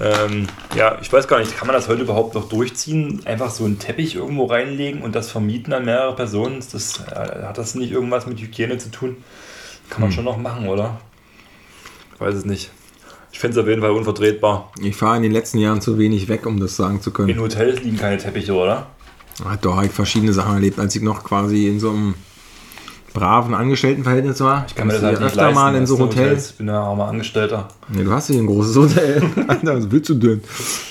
Ähm, ja, ich weiß gar nicht, kann man das heute überhaupt noch durchziehen? Einfach so einen Teppich irgendwo reinlegen und das vermieten an mehrere Personen? Das, äh, hat das nicht irgendwas mit Hygiene zu tun? Kann man schon noch machen, oder? Ich weiß es nicht. Ich finde es auf jeden Fall unvertretbar. Ich fahre in den letzten Jahren zu wenig weg, um das sagen zu In können. Hotels liegen keine Teppiche, oder? Ah, Doch, ich verschiedene Sachen erlebt, als ich noch quasi in so einem braven Angestelltenverhältnis war. Ich kann mir das halt nicht öfter leisten. mal in so Hotels. Ich bin ja armer Angestellter. Nee, du hast hier ein großes Hotel. [LAUGHS] Alter, was willst du denn?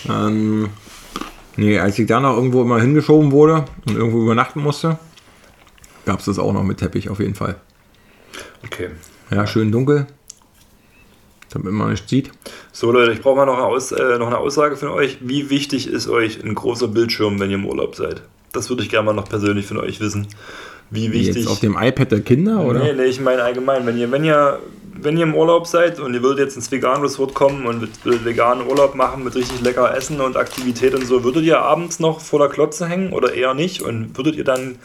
Ähm, nee, als ich da noch irgendwo immer hingeschoben wurde und irgendwo übernachten musste, gab es das auch noch mit Teppich auf jeden Fall. Okay. Ja, schön dunkel. Damit man nicht sieht. So Leute, ich brauche mal noch eine, Aus, äh, noch eine Aussage von euch. Wie wichtig ist euch ein großer Bildschirm, wenn ihr im Urlaub seid? Das würde ich gerne mal noch persönlich von euch wissen. Wie wichtig. Jetzt auf dem iPad der Kinder, oder? Nee, nee, ich meine allgemein. Wenn ihr, wenn, ihr, wenn ihr im Urlaub seid und ihr würdet jetzt ins vegan Resort kommen und veganen Urlaub machen mit richtig lecker Essen und Aktivität und so, würdet ihr abends noch vor der Klotze hängen oder eher nicht? Und würdet ihr dann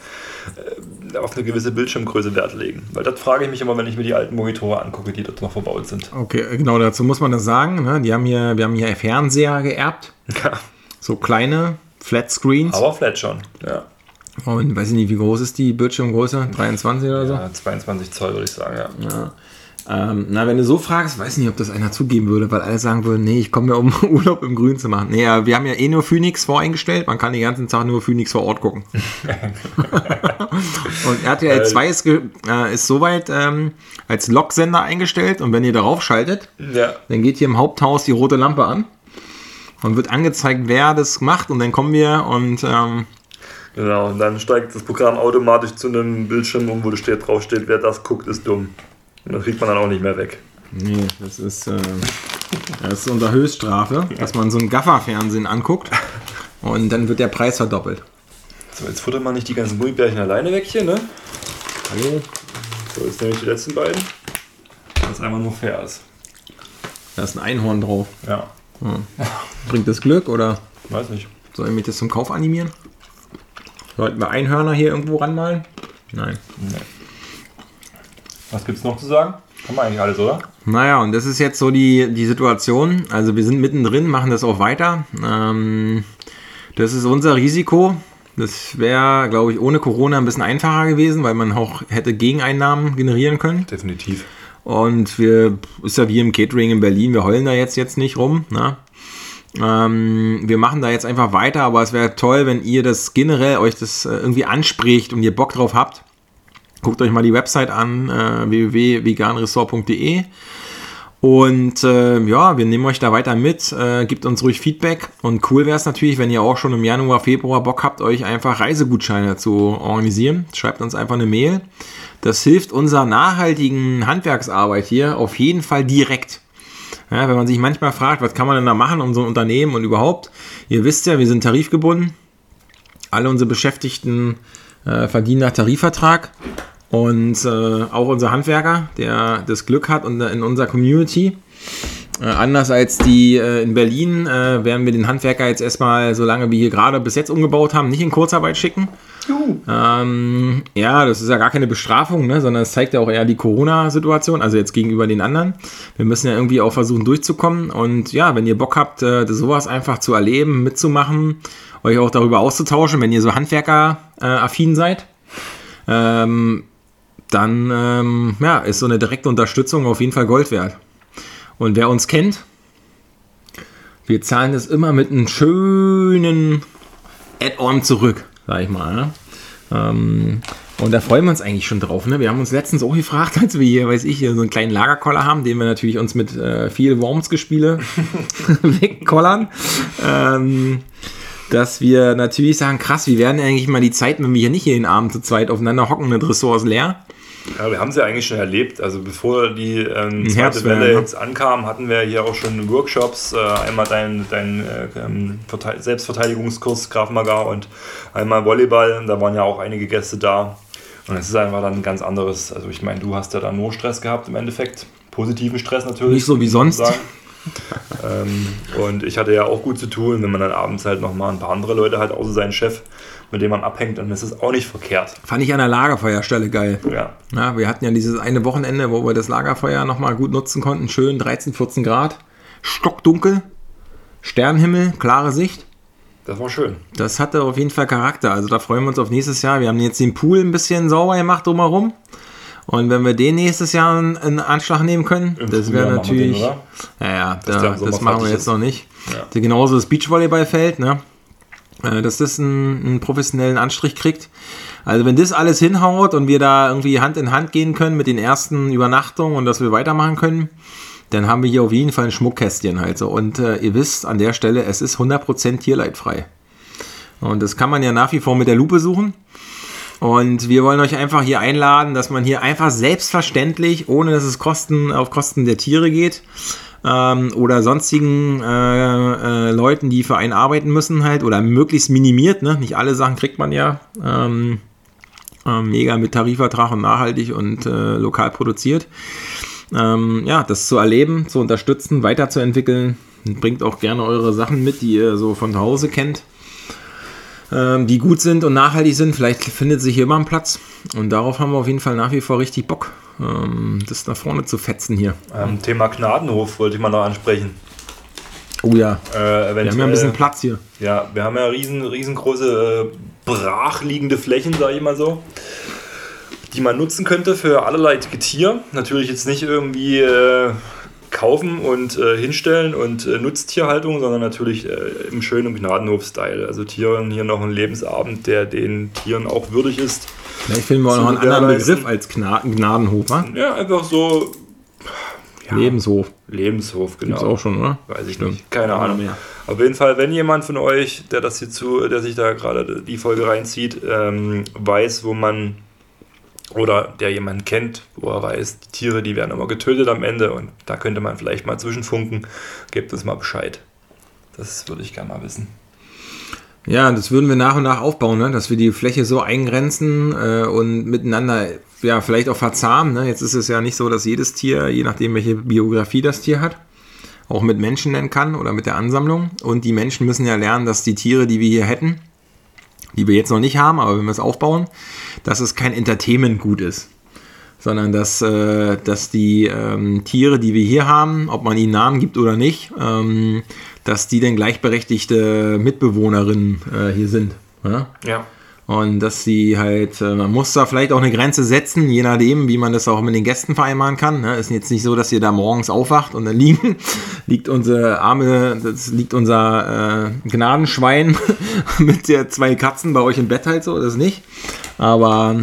äh, auf eine gewisse Bildschirmgröße Wert legen? Weil das frage ich mich immer, wenn ich mir die alten Monitore angucke, die dort noch verbaut sind. Okay, genau dazu muss man das sagen. Ne? Die haben hier, wir haben hier Fernseher geerbt. Ja, So kleine Flat Screens. aber flat schon. Ja. Und weiß ich nicht, wie groß ist die Bildschirmgröße? 23 oder so? Ja, 22 Zoll würde ich sagen, ja. Ja. Ähm, na, wenn du so fragst, weiß nicht, ob das einer zugeben würde, weil alle sagen würden, nee, ich komme ja, um [LAUGHS] Urlaub im Grün zu machen. Nee, ja, wir haben ja eh nur Phoenix voreingestellt. Man kann den ganzen Tag nur Phoenix vor Ort gucken. [LAUGHS] und RTL 2 ist, ge- äh, ist soweit ähm, als Loksender eingestellt. Und wenn ihr darauf schaltet, Ja, dann geht hier im Haupthaus die rote Lampe an und wird angezeigt, wer das macht. Und dann kommen wir und ähm, Genau, und dann steigt das Programm automatisch zu einem Bildschirm um, wo steht, drauf steht, wer das guckt, ist dumm. Und das kriegt man dann auch nicht mehr weg. Nee, das ist, äh, das ist unter Höchststrafe, dass man so ein Gaffer-Fernsehen anguckt und dann wird der Preis verdoppelt. So, jetzt futtert man nicht die ganzen Gummibärchen alleine weg hier, ne? Hallo? So, jetzt nehme ich die letzten beiden. Was einmal nur fair ist. Da ist ein Einhorn drauf. Ja. Bringt das Glück oder Weiß nicht. soll ich mich das zum Kauf animieren? Sollten wir Einhörner hier irgendwo ranmalen? Nein. Was gibt's noch zu sagen? Haben wir eigentlich alles, oder? Naja, und das ist jetzt so die, die Situation. Also wir sind mittendrin, machen das auch weiter. Ähm, das ist unser Risiko. Das wäre, glaube ich, ohne Corona ein bisschen einfacher gewesen, weil man auch hätte Gegeneinnahmen generieren können. Definitiv. Und wir, ist ja wie im Catering in Berlin, wir heulen da jetzt, jetzt nicht rum. Ne? Ähm, wir machen da jetzt einfach weiter, aber es wäre toll, wenn ihr das generell euch das äh, irgendwie anspricht und ihr Bock drauf habt. Guckt euch mal die Website an, äh, www.veganressort.de. Und äh, ja, wir nehmen euch da weiter mit. Äh, gebt uns ruhig Feedback. Und cool wäre es natürlich, wenn ihr auch schon im Januar, Februar Bock habt, euch einfach Reisegutscheine zu organisieren. Schreibt uns einfach eine Mail. Das hilft unserer nachhaltigen Handwerksarbeit hier auf jeden Fall direkt. Ja, wenn man sich manchmal fragt, was kann man denn da machen, um so ein Unternehmen und überhaupt. Ihr wisst ja, wir sind tarifgebunden. Alle unsere Beschäftigten äh, verdienen nach Tarifvertrag. Und äh, auch unser Handwerker, der das Glück hat und in unserer Community. Äh, anders als die äh, in Berlin äh, werden wir den Handwerker jetzt erstmal, solange wir hier gerade bis jetzt umgebaut haben, nicht in Kurzarbeit schicken. Ähm, ja, das ist ja gar keine Bestrafung, ne, sondern es zeigt ja auch eher die Corona-Situation, also jetzt gegenüber den anderen. Wir müssen ja irgendwie auch versuchen durchzukommen. Und ja, wenn ihr Bock habt, äh, sowas einfach zu erleben, mitzumachen, euch auch darüber auszutauschen, wenn ihr so Handwerker-affin seid, ähm, dann ähm, ja, ist so eine direkte Unterstützung auf jeden Fall Gold wert. Und wer uns kennt, wir zahlen das immer mit einem schönen Add-on zurück, sag ich mal. Ne? Ähm, und da freuen wir uns eigentlich schon drauf. Ne? Wir haben uns letztens auch gefragt, [LAUGHS] als wir hier, weiß ich, hier so einen kleinen Lagerkoller haben, den wir natürlich uns mit äh, viel Worms-Gespiele [LAUGHS] wegkollern. Ähm, dass wir natürlich sagen, krass, wie werden eigentlich mal die Zeiten, wenn wir hier nicht jeden Abend zu zweit aufeinander hocken, das Ressort ist leer. Ja, wir haben es ja eigentlich schon erlebt. Also bevor die ähm, zweite Herbstwelle, Welle ne? jetzt ankam, hatten wir hier auch schon Workshops. Äh, einmal dein, dein äh, ähm, Verteid- Selbstverteidigungskurs Graf Maga und einmal Volleyball. Da waren ja auch einige Gäste da. Und es ist einfach dann ein ganz anderes. Also ich meine, du hast ja da nur Stress gehabt im Endeffekt. Positiven Stress natürlich. Nicht so wie sonst. sozusagen. Ähm, und ich hatte ja auch gut zu tun, wenn man dann abends halt nochmal ein paar andere Leute halt, außer seinen Chef, mit dem man abhängt, dann ist es auch nicht verkehrt. Fand ich an der Lagerfeuerstelle geil. Ja. Ja, wir hatten ja dieses eine Wochenende, wo wir das Lagerfeuer nochmal gut nutzen konnten. Schön 13, 14 Grad. Stockdunkel. Sternenhimmel, klare Sicht. Das war schön. Das hatte auf jeden Fall Charakter. Also da freuen wir uns auf nächstes Jahr. Wir haben jetzt den Pool ein bisschen sauber gemacht drumherum. Und wenn wir den nächstes Jahr in, Anschlag nehmen können, Im das wäre den, natürlich. oder? ja, da, das machen wir fertig jetzt ist. noch nicht. Ja. Genauso das Beachvolleyballfeld, ne? Äh, Dass das einen, einen professionellen Anstrich kriegt. Also wenn das alles hinhaut und wir da irgendwie Hand in Hand gehen können mit den ersten Übernachtungen und dass wir weitermachen können, dann haben wir hier auf jeden Fall ein Schmuckkästchen halt so. Und äh, ihr wisst an der Stelle, es ist 100% tierleidfrei. Und das kann man ja nach wie vor mit der Lupe suchen. Und wir wollen euch einfach hier einladen, dass man hier einfach selbstverständlich, ohne dass es Kosten auf Kosten der Tiere geht ähm, oder sonstigen äh, äh, Leuten, die für einen arbeiten müssen halt oder möglichst minimiert, ne? nicht alle Sachen kriegt man ja ähm, äh, mega mit Tarifvertrag und nachhaltig und äh, lokal produziert. Ähm, ja, das zu erleben, zu unterstützen, weiterzuentwickeln. Bringt auch gerne eure Sachen mit, die ihr so von zu Hause kennt die gut sind und nachhaltig sind. Vielleicht findet sich hier immer ein Platz. Und darauf haben wir auf jeden Fall nach wie vor richtig Bock, ähm, das nach vorne zu fetzen hier. Ähm, Thema Gnadenhof wollte ich mal noch ansprechen. Oh ja, Äh, wir haben ja ein bisschen Platz hier. Ja, wir haben ja riesen, riesengroße äh, brachliegende Flächen, sage ich mal so, die man nutzen könnte für allerlei Getier. Natürlich jetzt nicht irgendwie äh, kaufen und äh, hinstellen und äh, Nutztierhaltung, sondern natürlich äh, im schönen Gnadenhof-Style. Also Tieren hier noch einen Lebensabend, der den Tieren auch würdig ist. Vielleicht finden wir noch einen anderen. Begriff als Gna Gnadenhof, wa? Ja, einfach so, Lebenshof. Lebenshof, genau. Gibt's auch schon, oder? Weiß ich Stimmt. nicht. Keine Keine Ahnung. mehr. Auf jeden Fall, wenn jemand von euch, der das hier zu, der sich da gerade die Folge reinzieht, ähm, weiß, wo man oder der jemanden kennt, wo er weiß, die Tiere, die werden immer getötet am Ende und da könnte man vielleicht mal zwischenfunken, gebt uns mal Bescheid. Das würde ich gerne mal wissen. Ja, das würden wir nach und nach aufbauen, ne? dass wir die Fläche so eingrenzen äh, und miteinander ja vielleicht auch verzahnen. Ne? Jetzt ist es ja nicht so, dass jedes Tier, je nachdem welche Biografie das Tier hat, auch mit Menschen nennen kann oder mit der Ansammlung. Und die Menschen müssen ja lernen, dass die Tiere, die wir hier hätten, die wir jetzt noch nicht haben, aber wenn wir es aufbauen, dass es kein Entertainment-Gut ist. Sondern dass, äh, dass die ähm, Tiere, die wir hier haben, ob man ihnen Namen gibt oder nicht, ähm, dass die dann gleichberechtigte Mitbewohnerinnen äh, hier sind. Ja? Ja. Und dass sie halt, äh, man muss da vielleicht auch eine Grenze setzen, je nachdem, wie man das auch mit den Gästen vereinbaren kann. Ne? Ist jetzt nicht so, dass ihr da morgens aufwacht und dann liegen, [LAUGHS] liegt unsere arme, das liegt unser äh, Gnadenschwein [LAUGHS] mit der zwei Katzen bei euch im Bett halt so, das nicht. Aber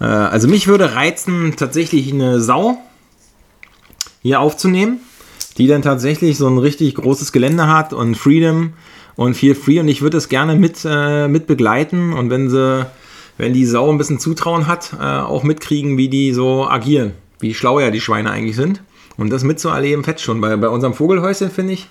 äh, also mich würde reizen, tatsächlich eine Sau hier aufzunehmen, die dann tatsächlich so ein richtig großes Gelände hat und Freedom und viel Free und ich würde es gerne mit, äh, mit begleiten und wenn sie, wenn die Sau ein bisschen Zutrauen hat, äh, auch mitkriegen, wie die so agieren, wie schlau ja die Schweine eigentlich sind. Und das mitzuerleben, fett schon. Bei, bei unserem Vogelhäuschen finde ich.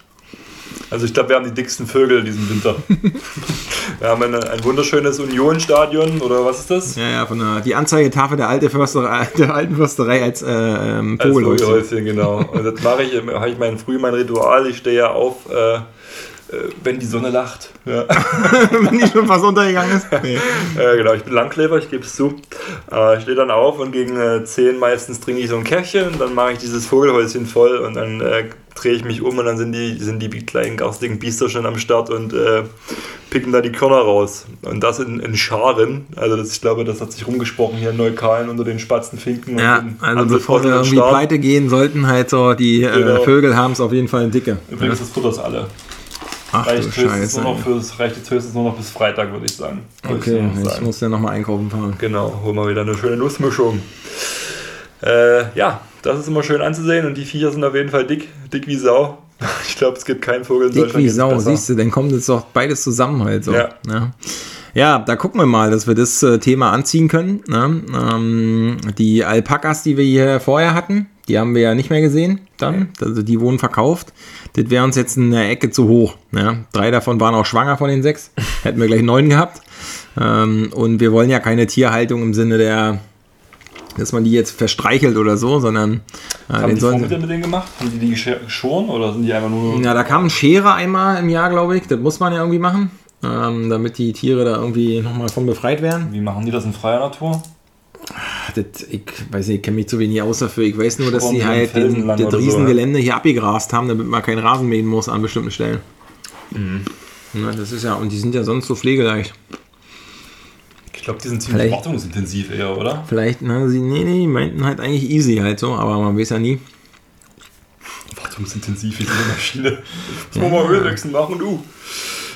Also ich glaube, wir haben die dicksten Vögel diesen Winter. [LAUGHS] wir haben eine, ein wunderschönes Union-Stadion oder was ist das? Ja, ja, von der, die Anzeigetafel der, alte Försterei, [LAUGHS] der alten Försterei als äh, ähm, Als Vogelhäuschen. Vogelhäuschen, genau. Und das mache ich, habe ich mein, früh mein Ritual. Ich stehe ja auf, äh, wenn die Sonne lacht. Ja. [LAUGHS] wenn die schon fast untergegangen ist. Nee. [LAUGHS] äh, genau, ich bin Langkleber, ich gebe es zu. Äh, ich stehe dann auf und gegen äh, 10 meistens trinke ich so ein Käffchen und dann mache ich dieses Vogelhäuschen voll und dann äh, drehe ich mich um und dann sind die, sind die kleinen garstigen Biester schon am Start und äh, picken da die Körner raus. Und das in, in Scharen. Also das, ich glaube, das hat sich rumgesprochen hier in Neukalen unter den Spatzenfinken. Ja, und also bevor wir irgendwie pleite gehen, sollten halt so die äh, Genau. Vögel haben es auf jeden Fall in dicke. Übrigens, das Futter alle. Ach Reicht du Scheiße. nur noch fürs, reicht jetzt höchstens nur noch bis Freitag, würde ich sagen. Würde Okay, ich so ich sagen. muss ja nochmal einkaufen fahren. Genau, holen wir wieder eine schöne Nussmischung. Äh, ja, das ist immer schön anzusehen und die Viecher sind auf jeden Fall dick, dick wie Sau. [LAUGHS] Ich glaube, es gibt keinen Vogel in Dick Deutschland, wie Sau, siehst du, dann kommt jetzt doch beides zusammen halt so. Ja. Ja, ja da gucken wir mal, dass wir das äh, Thema anziehen können. Ne? Ähm, die Alpakas, die wir hier vorher hatten, die haben wir ja nicht mehr gesehen dann. Also die wurden verkauft. Das wäre uns jetzt in der Ecke zu hoch. Ne? Drei davon waren auch schwanger von den sechs. [LAUGHS] Hätten wir gleich neun gehabt. Ähm, und wir wollen ja keine Tierhaltung im Sinne der, dass man die jetzt verstreichelt oder so, sondern äh, Haben den die sollen mit denen gemacht? Haben die die geschoren oder sind die einfach nur... ja, da kam ein Schere einmal im Jahr, glaube ich. Das muss man ja irgendwie machen, ähm, damit die Tiere da irgendwie nochmal von befreit werden. Wie machen die das in freier Natur? Ach, Das, ich weiß nicht, ich kenne mich zu wenig aus dafür. Ich weiß nur, dass sie halt den, das oder so, Riesengelände hier abgegrast haben, damit man keinen Rasen mähen muss an bestimmten Stellen. Ja, das ist ja, und die sind ja sonst so pflegeleicht. Ich glaube, die sind ziemlich Vielleicht- wartungsintensiv eher, oder? Vielleicht, na, sie, nee, nee, die meinten halt eigentlich easy halt so, aber man weiß ja nie. Wartungsintensiv wie so eine Maschine. Muss man mal Ölwechsel machen, du.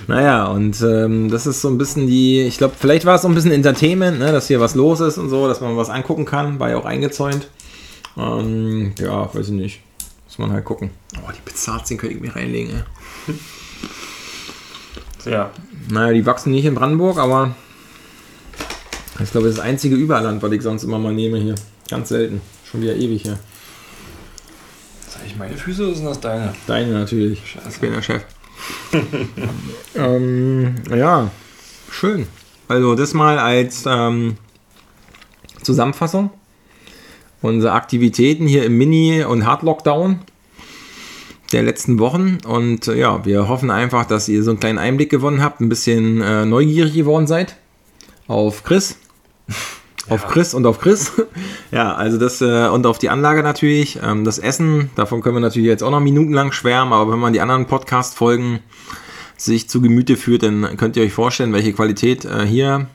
Naja, und ähm, das ist so ein bisschen die, ich glaube, vielleicht war es so ein bisschen Entertainment, ne, dass hier was los ist und so, dass man was angucken kann, war ja auch eingezäunt. Ähm, ja, weiß ich nicht. Muss man halt gucken. Oh, die Pizzazien könnte ich mir reinlegen, ey. Ja. Naja, die wachsen nicht in Brandenburg, aber ich glaube, das ist das einzige Überland, was ich sonst immer mal nehme hier. Ganz selten. Schon wieder ewig hier. Sag ich meine Füße oder sind das deine? Deine natürlich. Scheiße. Ich bin der Chef. [LAUGHS] ähm, ja, schön. Also das mal als ähm, Zusammenfassung. Unsere Aktivitäten hier im Mini- und Hard-Lockdown der letzten Wochen. Und äh, ja, wir hoffen einfach, dass ihr so einen kleinen Einblick gewonnen habt, ein bisschen äh, neugierig geworden seid auf Chris. Auf Chris und auf Chris. [LAUGHS] ja, also das äh, und auf die Anlage natürlich. Ähm, das Essen, davon können wir natürlich jetzt auch noch minutenlang schwärmen, aber wenn man die anderen Podcast-Folgen sich zu Gemüte führt, dann könnt ihr euch vorstellen, welche Qualität äh, hier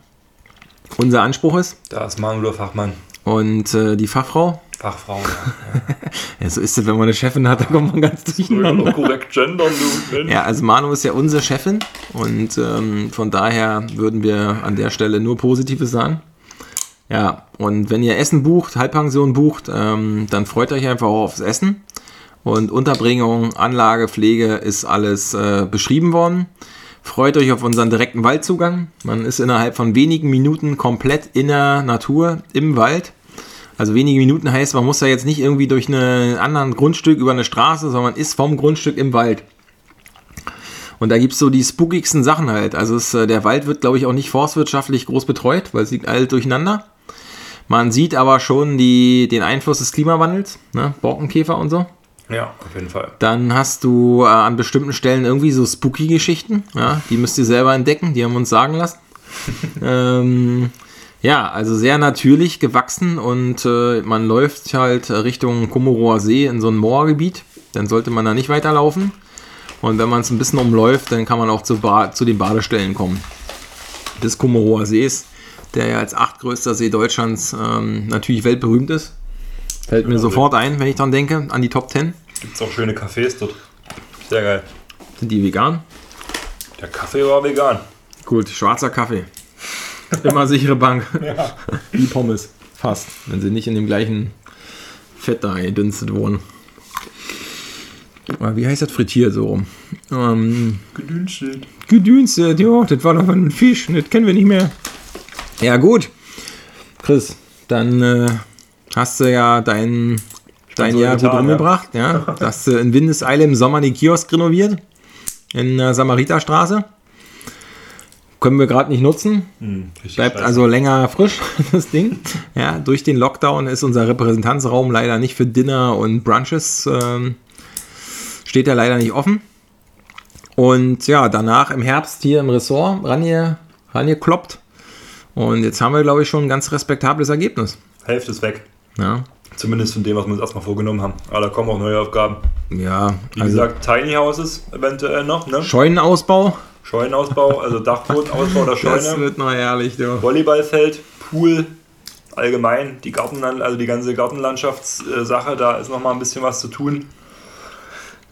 unser Anspruch ist. Da ist Manuel Fachmann. Und äh, die Fachfrau, Fachfrau. Ja. [LAUGHS] ja, so ist es, wenn man eine Chefin hat, da kommt man ganz ja durcheinander. korrekt gendern, du. Ja, also Manu ist ja unsere Chefin und ähm, von daher würden wir an der Stelle nur Positives sagen. Ja, und wenn ihr Essen bucht, Halbpension bucht, ähm, dann freut euch einfach auch aufs Essen. Und Unterbringung, Anlage, Pflege ist alles äh, beschrieben worden. Freut euch auf unseren direkten Waldzugang. Man ist innerhalb von wenigen Minuten komplett in der Natur, im Wald. Also wenige Minuten heißt, man muss ja jetzt nicht irgendwie durch ein anderen Grundstück über eine Straße, sondern man ist vom Grundstück im Wald. Und da gibt es so die spookigsten Sachen halt. Also es, äh, der Wald wird, glaube ich, auch nicht forstwirtschaftlich groß betreut, weil es liegt alles durcheinander. Man sieht aber schon die, den Einfluss des Klimawandels, ne? Borkenkäfer und so. Ja, auf jeden Fall. Dann hast du äh, an bestimmten Stellen irgendwie so spooky Geschichten. Ja? Die müsst ihr selber entdecken, die haben wir uns sagen lassen. [LAUGHS] ähm, ja, also sehr natürlich gewachsen und äh, man läuft halt Richtung Komorower See in so ein Moorgebiet. Dann sollte man da nicht weiterlaufen. Und wenn man es ein bisschen umläuft, dann kann man auch zu, ba zu den Badestellen kommen. Des Komorower Sees, der ja als achtgrößter See Deutschlands ähm, natürlich weltberühmt ist. Fällt mir sofort ein, wenn ich dran denke, an die Top 10. Gibt es auch schöne Cafés dort. Sehr geil. Sind die vegan? Der Kaffee war vegan. Gut, schwarzer Kaffee. Immer sichere Bank. [LAUGHS] Ja. Wie Pommes. Fast. Wenn sie nicht in dem gleichen Fett da gedünstet wurden. Wie heißt das frittiert so rum? Ähm, Gedünstet. gedünstet, ja, das war doch ein Fisch, das kennen wir nicht mehr. Ja, gut. Chris, dann äh, hast du ja dein, dein so Jahr gut getan, ja. umgebracht. Ja. [LAUGHS] Hast du in Windeseile im Sommer den Kiosk renoviert. In der Samariterstraße. Können wir gerade nicht nutzen. Hm, Bleibt scheiße. also länger frisch, [LAUGHS] das Ding. Ja, durch den Lockdown ist unser Repräsentanzraum leider nicht für Dinner und Brunches, ähm, steht er leider nicht offen. Und ja, danach im Herbst hier im Ressort range, rangekloppt. Und jetzt haben wir, glaube ich, schon ein ganz respektables Ergebnis. Hälfte ist weg. Ja, Zumindest von dem, was wir uns erstmal vorgenommen haben. Aber da kommen auch neue Aufgaben. ja Wie also gesagt, Tiny Houses eventuell noch, ne? Scheunenausbau. Scheunenausbau, also Dachbodenausbau der [LAUGHS] Das Scheune. wird noch herrlich, du. Volleyballfeld, Pool, allgemein, die Gartenland, also die ganze Gartenlandschaftssache, da ist noch mal ein bisschen was zu tun.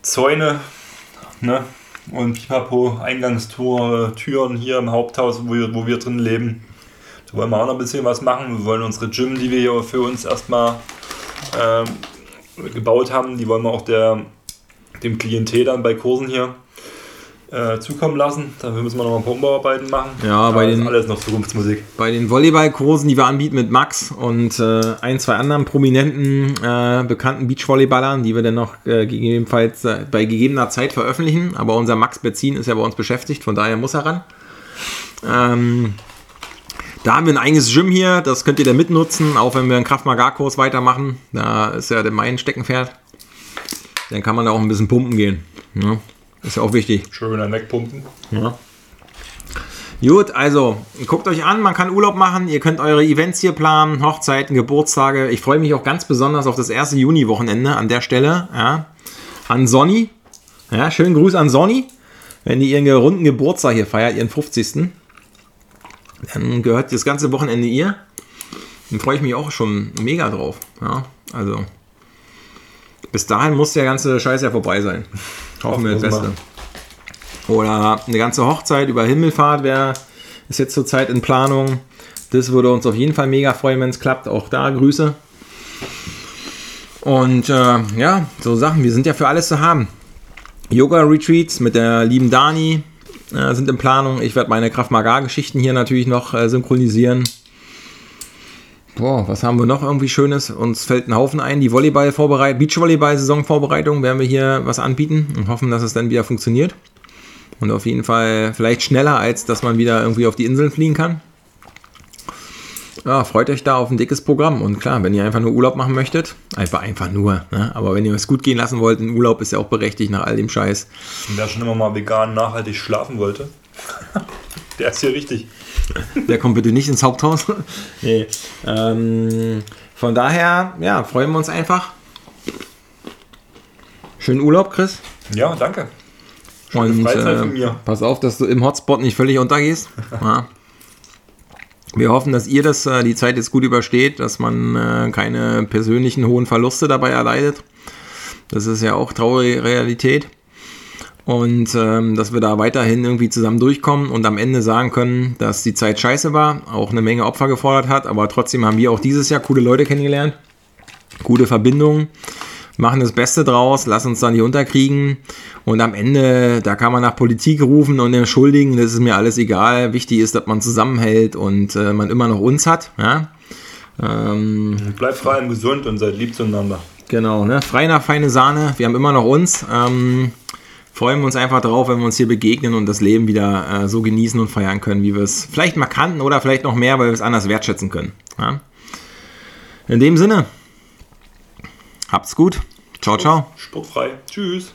Zäune, ne? Und Pipapo, Eingangstore, Türen hier im Haupthaus, wo wir, wo wir drin leben. Da wollen wir auch noch ein bisschen was machen. Wir wollen unsere Gym, die wir hier für uns erstmal ähm, gebaut haben, die wollen wir auch der, dem Klientel dann bei Kursen hier äh, zukommen lassen. Dafür müssen wir noch ein paar Umbauarbeiten machen. Ja, bei den- ist alles noch Zukunftsmusik. Bei den Volleyballkursen, die wir anbieten mit Max und äh, ein, zwei anderen prominenten, äh, bekannten Beachvolleyballern, die wir dann noch äh, gegebenenfalls äh, bei gegebener Zeit veröffentlichen. Aber unser Max Bezin ist ja bei uns beschäftigt, von daher muss er ran. Ähm, da haben wir ein eigenes Gym hier, das könnt ihr dann mitnutzen, auch wenn wir einen Kraft-Magar-Kurs weitermachen. Da ist ja der mein Steckenpferd. Dann kann man da auch ein bisschen pumpen gehen. Ne? Ist ja auch wichtig. Schön dann wegpumpen. Ja. Gut, also guckt euch an, man kann Urlaub machen, ihr könnt eure Events hier planen, Hochzeiten, Geburtstage. Ich freue mich auch ganz besonders auf das erste Juni-Wochenende an der Stelle. Ja. An Sonny. Ja, schönen Gruß an Sonny. Wenn die ihren runden Geburtstag hier feiert, ihren 50. Dann gehört das ganze Wochenende ihr. Dann freue ich mich auch schon mega drauf. Ja, also bis dahin muss der ganze Scheiß ja vorbei sein. Hoffen wir das Beste. Oder eine ganze Hochzeit über Himmelfahrt wäre, ist jetzt zurzeit in Planung. Das würde uns auf jeden Fall mega freuen, wenn es klappt. Auch da Grüße. Und äh, ja, so Sachen, wir sind ja für alles zu haben. Yoga-Retreats mit der lieben Dani äh, sind in Planung. Ich werde meine Kraft-Magar-Geschichten hier natürlich noch äh, synchronisieren. Boah, was haben wir noch irgendwie Schönes? Uns fällt ein Haufen ein. Die Volleyball-Vorbereitung, Beachvolleyball-Saison-Vorbereitung werden wir hier was anbieten und hoffen, dass es dann wieder funktioniert. Und auf jeden Fall vielleicht schneller, als dass man wieder irgendwie auf die Inseln fliegen kann. Ja, freut euch da auf ein dickes Programm. Und klar, wenn ihr einfach nur Urlaub machen möchtet, einfach einfach nur. Ne? Aber wenn ihr es gut gehen lassen wollt, ein Urlaub ist ja auch berechtigt nach all dem Scheiß. Und wer schon immer mal vegan nachhaltig schlafen wollte, [LAUGHS] der ist hier richtig. Der kommt bitte nicht ins Haupthaus. [LAUGHS] nee. ähm, von daher, ja, freuen wir uns einfach. Schönen Urlaub, Chris. Ja, danke. Schöne Und Freizeit äh, von mir. pass auf, dass du im Hotspot nicht völlig untergehst. [LAUGHS] ja. Wir hoffen, dass ihr das äh, die Zeit jetzt gut übersteht, dass man äh, keine persönlichen hohen Verluste dabei erleidet. Das ist ja auch traurige Realität. Und ähm, dass wir da weiterhin irgendwie zusammen durchkommen und am Ende sagen können, dass die Zeit scheiße war, auch eine Menge Opfer gefordert hat, aber trotzdem haben wir auch dieses Jahr coole Leute kennengelernt, gute Verbindungen, machen das Beste draus, lassen uns da nicht unterkriegen. Und am Ende, da kann man nach Politik rufen und entschuldigen, das ist mir alles egal. Wichtig ist, dass man zusammenhält und äh, man immer noch uns hat. Ja? Ähm, Bleibt frei und gesund und seid lieb zueinander. Genau, ne? frei nach feine Sahne, wir haben immer noch uns. Ähm, freuen wir uns einfach drauf, wenn wir uns hier begegnen und das Leben wieder äh, so genießen und feiern können, wie wir es vielleicht mal kannten oder vielleicht noch mehr, weil wir es anders wertschätzen können. Ja? In dem Sinne, Habt's gut. Ciao, ciao. Sportfrei. Tschüss.